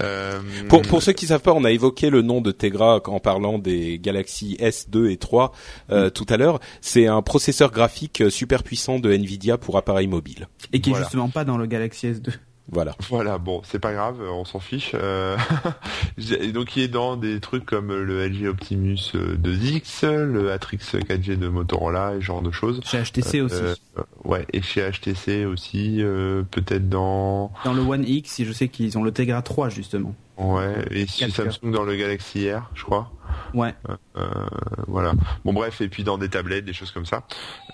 Pour pour ceux qui savent pas, on a évoqué le nom de Tegra en parlant des Galaxy S2 et 3 mm. tout à l'heure. C'est un processeur graphique super puissant de Nvidia pour appareils mobiles. Et qui est justement pas dans le Galaxy S2. Voilà. Voilà, bon, c'est pas grave, on s'en fiche. Euh... <laughs> donc il est dans des trucs comme le LG Optimus 2X, le Atrix 4G de Motorola et ce genre de choses. Chez HTC aussi. Euh, ouais, et chez HTC aussi, euh, peut-être dans... Dans le One X, je sais qu'ils ont le Tegra 3 justement. Ouais, et chez Samsung dans le Galaxy R, je crois. Ouais. Euh, euh, voilà. Bon bref, et puis dans des tablettes, des choses comme ça.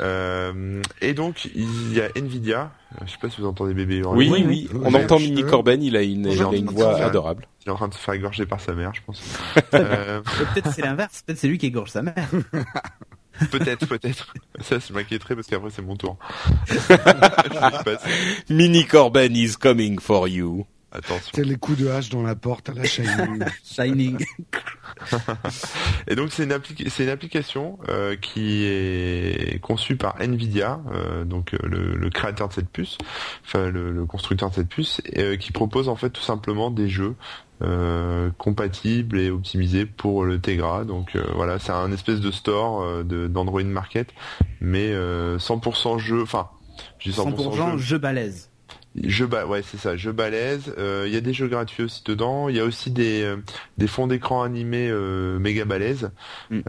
Euh, et donc il y a Nvidia. Je sais pas si vous entendez bébé. Oui, oui, oui. On entend Mini Corben. Il a une, il a une voix adorable. Il est en train de se faire égorger par sa mère, je pense. <laughs> Peut-être c'est l'inverse. Peut-être c'est lui qui égorge sa mère. <laughs> peut-être, peut-être. Ça, je m'inquiéterais parce qu'après c'est mon tour. <laughs> Mini Corben is coming for you. Attention. C'est les coups de hache dans la porte à la Shining. Shining. <laughs> et donc c'est une, c'est une application euh, qui est conçue par Nvidia, euh, donc euh, le, le, créateur de cette puce, enfin le, le constructeur de cette puce, et, euh, qui propose en fait tout simplement des jeux euh, compatibles et optimisés pour le Tegra. Donc voilà, c'est un espèce de store de, d'Android Market, mais 100% jeu, enfin, je dis 100%, 100% jeu, jeu balèze. Jeux ouais c'est ça, jeux balèze. Euh, il y a des jeux gratuits aussi dedans. Il y a aussi des euh, des fonds d'écran animés euh, méga balèzes. Mm.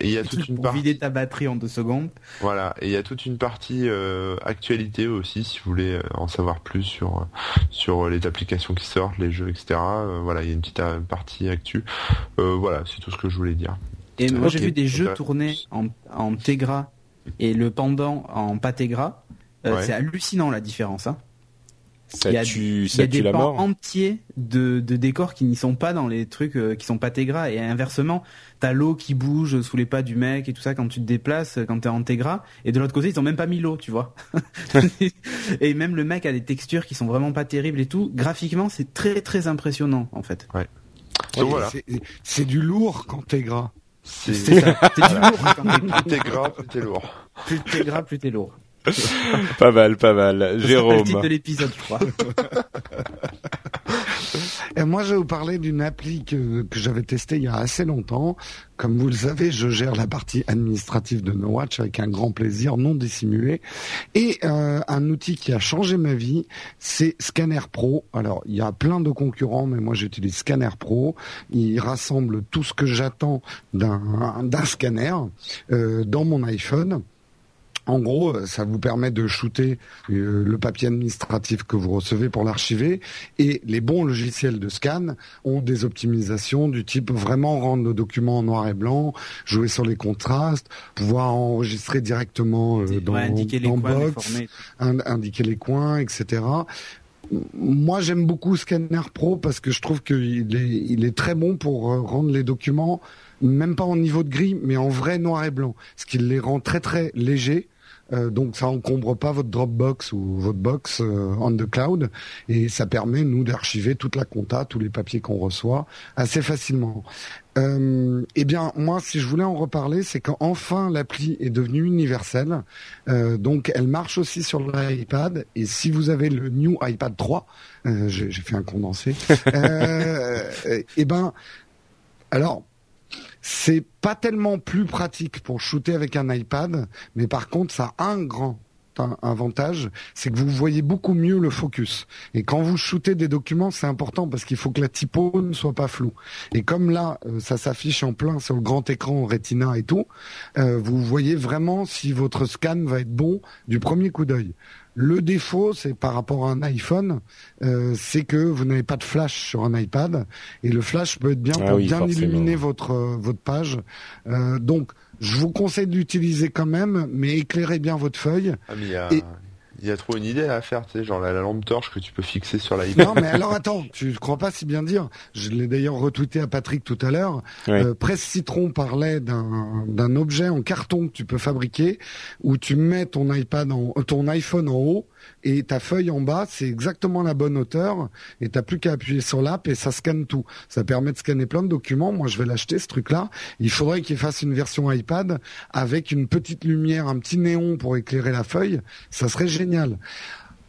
et il y a toute une pour partie. vider ta batterie en deux secondes. Voilà, et il y a toute une partie actualité aussi si vous voulez en savoir plus sur sur les applications qui sortent, les jeux, etc. voilà, il y a une petite partie actu. voilà, c'est tout ce que je voulais dire. Et moi j'ai vu des jeux tournés en en Tegra et le pendant en pas Tegra. C'est hallucinant la différence. Hein il y a, y a des pans entiers de, de décors qui n'y sont pas dans les trucs euh, qui sont pas Tegra. Et inversement t'as l'eau qui bouge sous les pas du mec et tout ça quand tu te déplaces quand t'es en Tegra. Et de l'autre côté ils ont même pas mis l'eau tu vois. <laughs> Et même le mec a des textures qui sont vraiment pas terribles et tout. Graphiquement c'est très très impressionnant en fait. Ouais. voilà. c'est du lourd quand Tegra c'est du lourd quand t'es plus t'es gras plus t'es lourd. Plus t'es gras plus t'es lourd <laughs> pas mal, pas mal. Jérôme. C'est le de l'épisode, je crois. Et moi, je vais vous parler d'une appli que, que j'avais testée il y a assez longtemps. Comme vous le savez, je gère la partie administrative de No Watch avec un grand plaisir non dissimulé. Et euh, un outil qui a changé ma vie, c'est Scanner Pro. Alors, il y a plein de concurrents, mais moi j'utilise Scanner Pro. Il rassemble tout ce que j'attends d'un scanner euh, dans mon iPhone. En gros, euh, ça vous permet de shooter euh, le papier administratif que vous recevez pour l'archiver. Et les bons logiciels de scan ont des optimisations du type vraiment rendre le document en noir et blanc, jouer sur les contrastes, pouvoir enregistrer directement euh, dans, indiquer les Box, indiquer les coins, etc. Moi, j'aime beaucoup Scanner Pro parce que je trouve qu'il est, il est très bon pour rendre les documents même pas en niveau de gris, mais en vrai noir et blanc, ce qui les rend très très légers euh, donc ça encombre pas votre Dropbox ou votre box euh, on the cloud et ça permet nous d'archiver toute la compta, tous les papiers qu'on reçoit assez facilement. Euh, eh bien, moi, si je voulais en reparler, c'est qu'enfin l'appli est devenue universelle. Euh, donc, elle marche aussi sur l'iPad. Et si vous avez le New iPad 3, j'ai fait un condensé. <laughs> eh ben, alors c'est pas tellement plus pratique pour shooter avec un iPad, mais par contre, ça a un grand avantage, c'est que vous voyez beaucoup mieux le focus. Et quand vous shootez des documents, c'est important parce qu'il faut que la typo ne soit pas floue. Et comme là, euh, ça s'affiche en plein sur le grand écran Retina et tout, euh, vous voyez vraiment si votre scan va être bon du premier coup d'œil. Le défaut, c'est par rapport à un iPhone, euh, c'est que vous n'avez pas de flash sur un iPad et le flash peut être bien ah pour bien illuminer votre euh, votre page. Euh, donc, je vous conseille d'utiliser quand même, mais éclairez bien votre feuille. Ah, il y a trop une idée à faire, tu sais, genre la, lampe torche que tu peux fixer sur l'iPad. Non, mais alors attends, tu crois pas si bien dire. Je l'ai d'ailleurs retweeté à Patrick tout à l'heure. Euh, Presse Citron parlait d'un d'un objet en carton que tu peux fabriquer où tu mets ton iPad en ton iPhone en haut et ta feuille en bas, c'est exactement la bonne hauteur et t'as plus qu'à appuyer sur l'app et ça scanne tout. Ça permet de scanner plein de documents. Moi, je vais l'acheter ce truc-là. Il faudrait qu'il fasse une version iPad avec une petite lumière, un petit néon pour éclairer la feuille. Ça serait génial.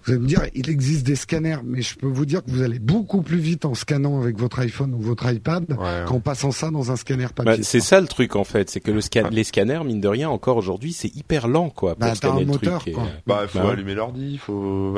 Vous allez me dire, il existe des scanners, mais je peux vous dire que vous allez beaucoup plus vite en scannant avec votre iPhone ou votre iPad qu'en passant ça dans un scanner papier. Bah, c'est ça le truc en fait, c'est que le scan les scanners, mine de rien, encore aujourd'hui, c'est hyper lent quoi pour bah, scanner le truc. Bah, il faut bah allumer l'ordi, il faut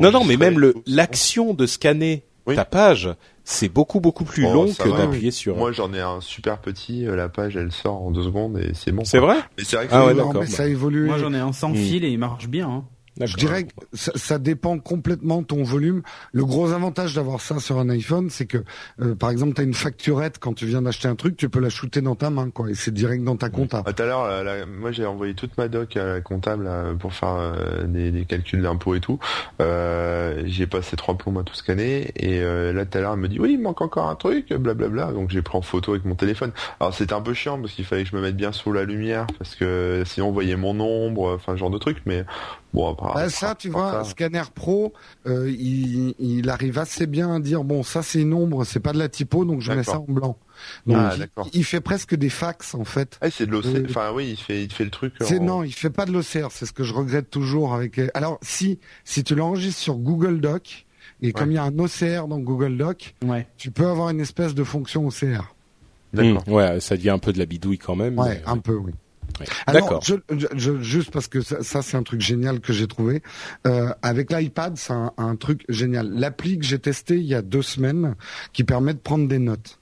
Non, non, mais même le l'action de scanner ta page, c'est beaucoup beaucoup plus oh, long que d'appuyer sur. Moi, j'en ai un super petit. Euh, la page, elle sort en deux secondes et c'est bon. C'est vrai? Mais c'est vrai que ah ouais, mais ça évolue. Moi, j'en ai un sans hmm. fil et il marche bien. Hein. Je dirais que ça, dépend complètement de ton volume. Le gros avantage d'avoir ça sur un iPhone, c'est que, euh, par exemple, tu as une facturette quand tu viens d'acheter un truc, tu peux la shooter dans ta main, quoi, et c'est direct dans ta compta. Ah, tout à l'heure, moi j'ai envoyé toute ma doc à la comptable pour faire euh, des, calculs d'impôts et tout. Euh, j'ai passé trois plombs à tout scanner, et euh, là tout à l'heure, elle me dit oui, il manque encore un truc, blablabla. Donc j'ai pris en photo avec mon téléphone. Alors c'était un peu chiant parce qu'il fallait que je me mette bien sous la lumière, parce que sinon on voyait mon ombre, enfin ce genre de truc, mais Bon, bah, ça, tu vois, Scanner Pro, euh, il, il, arrive assez bien à dire bon, ça c'est une ombre, c'est pas de la typo, donc je mets ça en blanc. Donc ah, il, fait presque des fax en fait. Ah, c'est de l'OCR. Euh, enfin oui, il fait, il fait le truc. En... Non, il fait pas de l'OCR. C'est ce que je regrette toujours avec. Alors si, si tu l'enregistres sur Google Doc et comme il y a un OCR dans Google Doc, ouais. tu peux avoir une espèce de fonction OCR. D'accord. Mmh, ouais, ça devient un peu de la bidouille quand même. Ouais, un peu, oui. Je, je, juste parce que ça, ça c'est un truc génial que j'ai trouvé. Euh, avec l'iPad, c'est un, un, truc génial. L'appli que j'ai testé il y a deux semaines, qui permet de prendre des notes.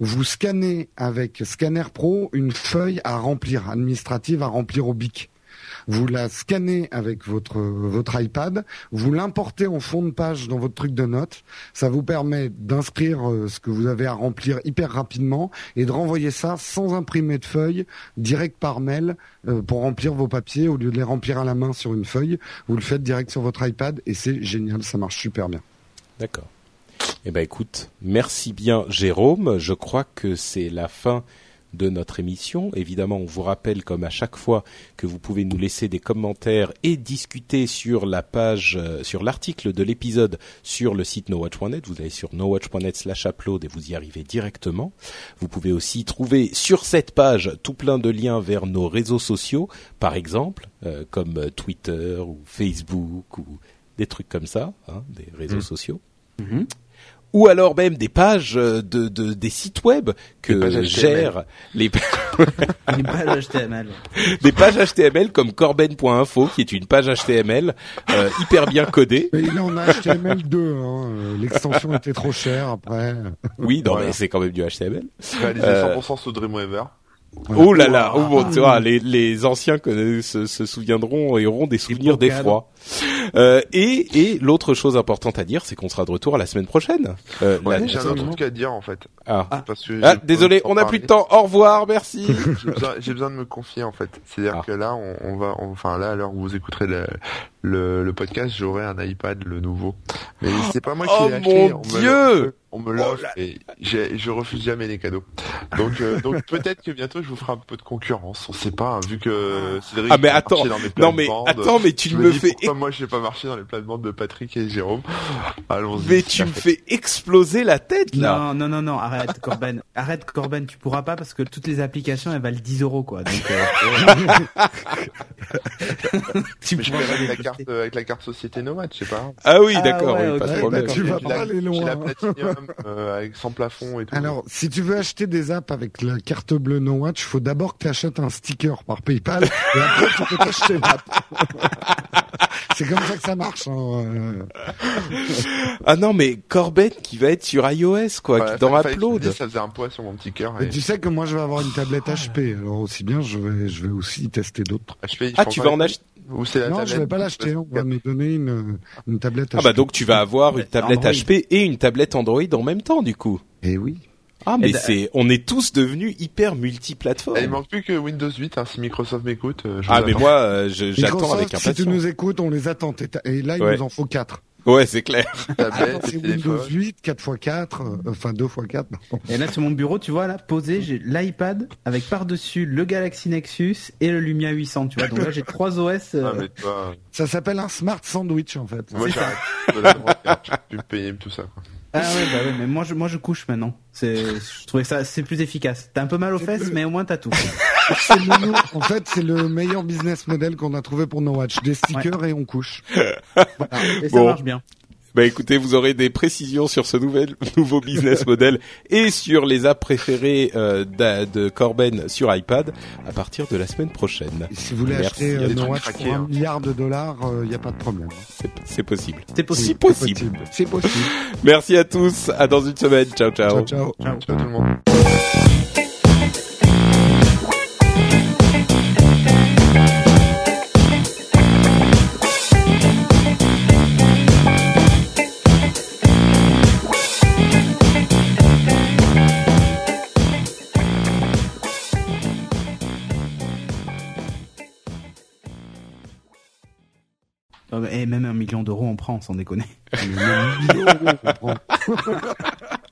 Vous scannez avec Scanner Pro une feuille à remplir, administrative à remplir au bic vous la scannez avec votre iPad, vous l'importez en fond de page dans votre truc de notes. Ça vous permet d'inscrire euh, ce que vous avez à remplir hyper rapidement et de renvoyer ça sans imprimer de feuille, direct par mail euh, pour remplir vos papiers au lieu de les remplir à la main sur une feuille. Vous le faites direct sur votre iPad et c'est génial, ça marche super bien. D'accord. Eh ben écoute, merci bien Jérôme. Je crois que c'est la fin de notre émission. Évidemment, on vous rappelle comme à chaque fois que vous pouvez nous laisser des commentaires et discuter sur la page, euh, sur l'article de l'épisode sur le site nowatch.net. Vous allez sur nowatch.net slash upload et vous y arrivez directement. Vous pouvez aussi trouver sur cette page tout plein de liens vers nos réseaux sociaux, par exemple, euh, comme Twitter ou Facebook ou des trucs comme ça, hein, des réseaux mmh. sociaux. Mmh ou alors même des pages euh, de, de des sites web que gèrent les, les pages HTML. Des pages HTML <laughs> <laughs> comme corben.info qui est une page HTML euh, hyper bien codée. Mais il en a HTML2 hein. l'extension était trop chère après. Oui, non mais c'est quand même du HTML. Réalisé 100% sous Dreamweaver. Oh là là, oh bon, tu vois, les, les anciens se, se souviendront et auront des souvenirs d'effroi. Euh, et et l'autre chose importante à dire, c'est qu'on sera de retour la semaine prochaine. Euh, J'ai un autre truc à dire en fait. Ah, Parce que ah désolé, on n'a plus de temps. Au revoir, merci. <laughs> J'ai besoin, de me confier en fait. C'est-à-dire ah. que là, on, on va, enfin là, à l'heure où vous écouterez le, le, le podcast, j'aurai un iPad le nouveau. Mais c'est pas moi qui oh l'ai acheté. Mon Dieu on me l'offre oh et je refuse jamais les cadeaux. Donc, euh, donc <laughs> peut-être que bientôt je vous ferai un peu de concurrence. On sait pas, hein, vu que Cédric ah mais attends, dans mes non mais attends, mais tu me, fais. Pourquoi moi j'ai pas marché dans les plates-bandes de Patrick et Jérôme Allons-y. Mais tu me fais exploser la tête là. Non non non non, arrête Corben, <laughs> arrête Corben, tu pourras pas parce que toutes les applications elles valent 10 euros quoi. Donc, euh... <laughs> <laughs> tu pourras avec la carte avec la carte société Nomad, je sais pas. Ah oui, d'accord, oui, pas de problème. Tu vas pas aller loin. La Platinum euh, avec sans plafond et tout. Alors, si tu veux acheter des apps avec la carte bleue No Watch, il faut d'abord que tu achètes un sticker par PayPal et après tu peux t'acheter l'app. C'est comme ça que ça marche. Hein. ah non, mais Corbett qui va être sur iOS, quoi, qui dans Upload. Ça faisait un poids sur mon petit cœur. Et... tu sais que moi, je vais avoir une tablette HP. Alors aussi bien, je vais, je vais aussi tester d'autres. ah, tu vas en acheter ou c'est non, je vais pas l'acheter. On va me donner une, une tablette. HP. Ah bah donc tu vas avoir une tablette HP et une tablette Android en même temps du coup. Eh oui. Ah mais c'est, on est tous devenus hyper multiplateformes. Il manque plus que Windows 8, hein, si Microsoft m'écoute. Euh, ah mais moi, euh, j'attends avec impatience. Si tu nous écoutes, on les attend. Et là, il nous en faut quatre. Ouais, c'est clair. <laughs> c'est Windows 8, 4x4, euh, enfin 2x4. Et là, sur mon bureau, tu vois, là, posé, j'ai l'iPad avec par-dessus le Galaxy Nexus et le Lumia 800, tu vois. Donc là, j'ai trois OS. Ah, mais toi... Ça s'appelle un smart sandwich, en fait. Moi, j'arrête droite, <laughs> plus payer tout ça, quoi. Ah ouais, bah ouais, mais moi je, moi je couche maintenant. C'est, je trouvais ça, c'est plus efficace. T'as un peu mal aux fesses, mais au moins t'as tout. en fait, c'est le meilleur business model qu'on a trouvé pour No Watch. Des stickers et on couche. <laughs> Et ça marche bien. Bah écoutez, vous aurez des précisions sur ce nouvel <laughs> nouveau business <laughs> model et sur les apps préférées euh, de, Corben sur iPad à partir de la semaine prochaine. si vous voulez acheter euh, No Watch pour un hein. milliard de dollars, il euh, n'y a pas de problème. C'est possible. C'est possible. possible. C'est possible. <laughs> Merci à tous. À dans une semaine. Ciao ciao. Ciao ciao. Ciao, ciao tout le monde. Et même un million d'euros, on prend, sans déconner. <laughs> un million d'euros, on prend. <laughs>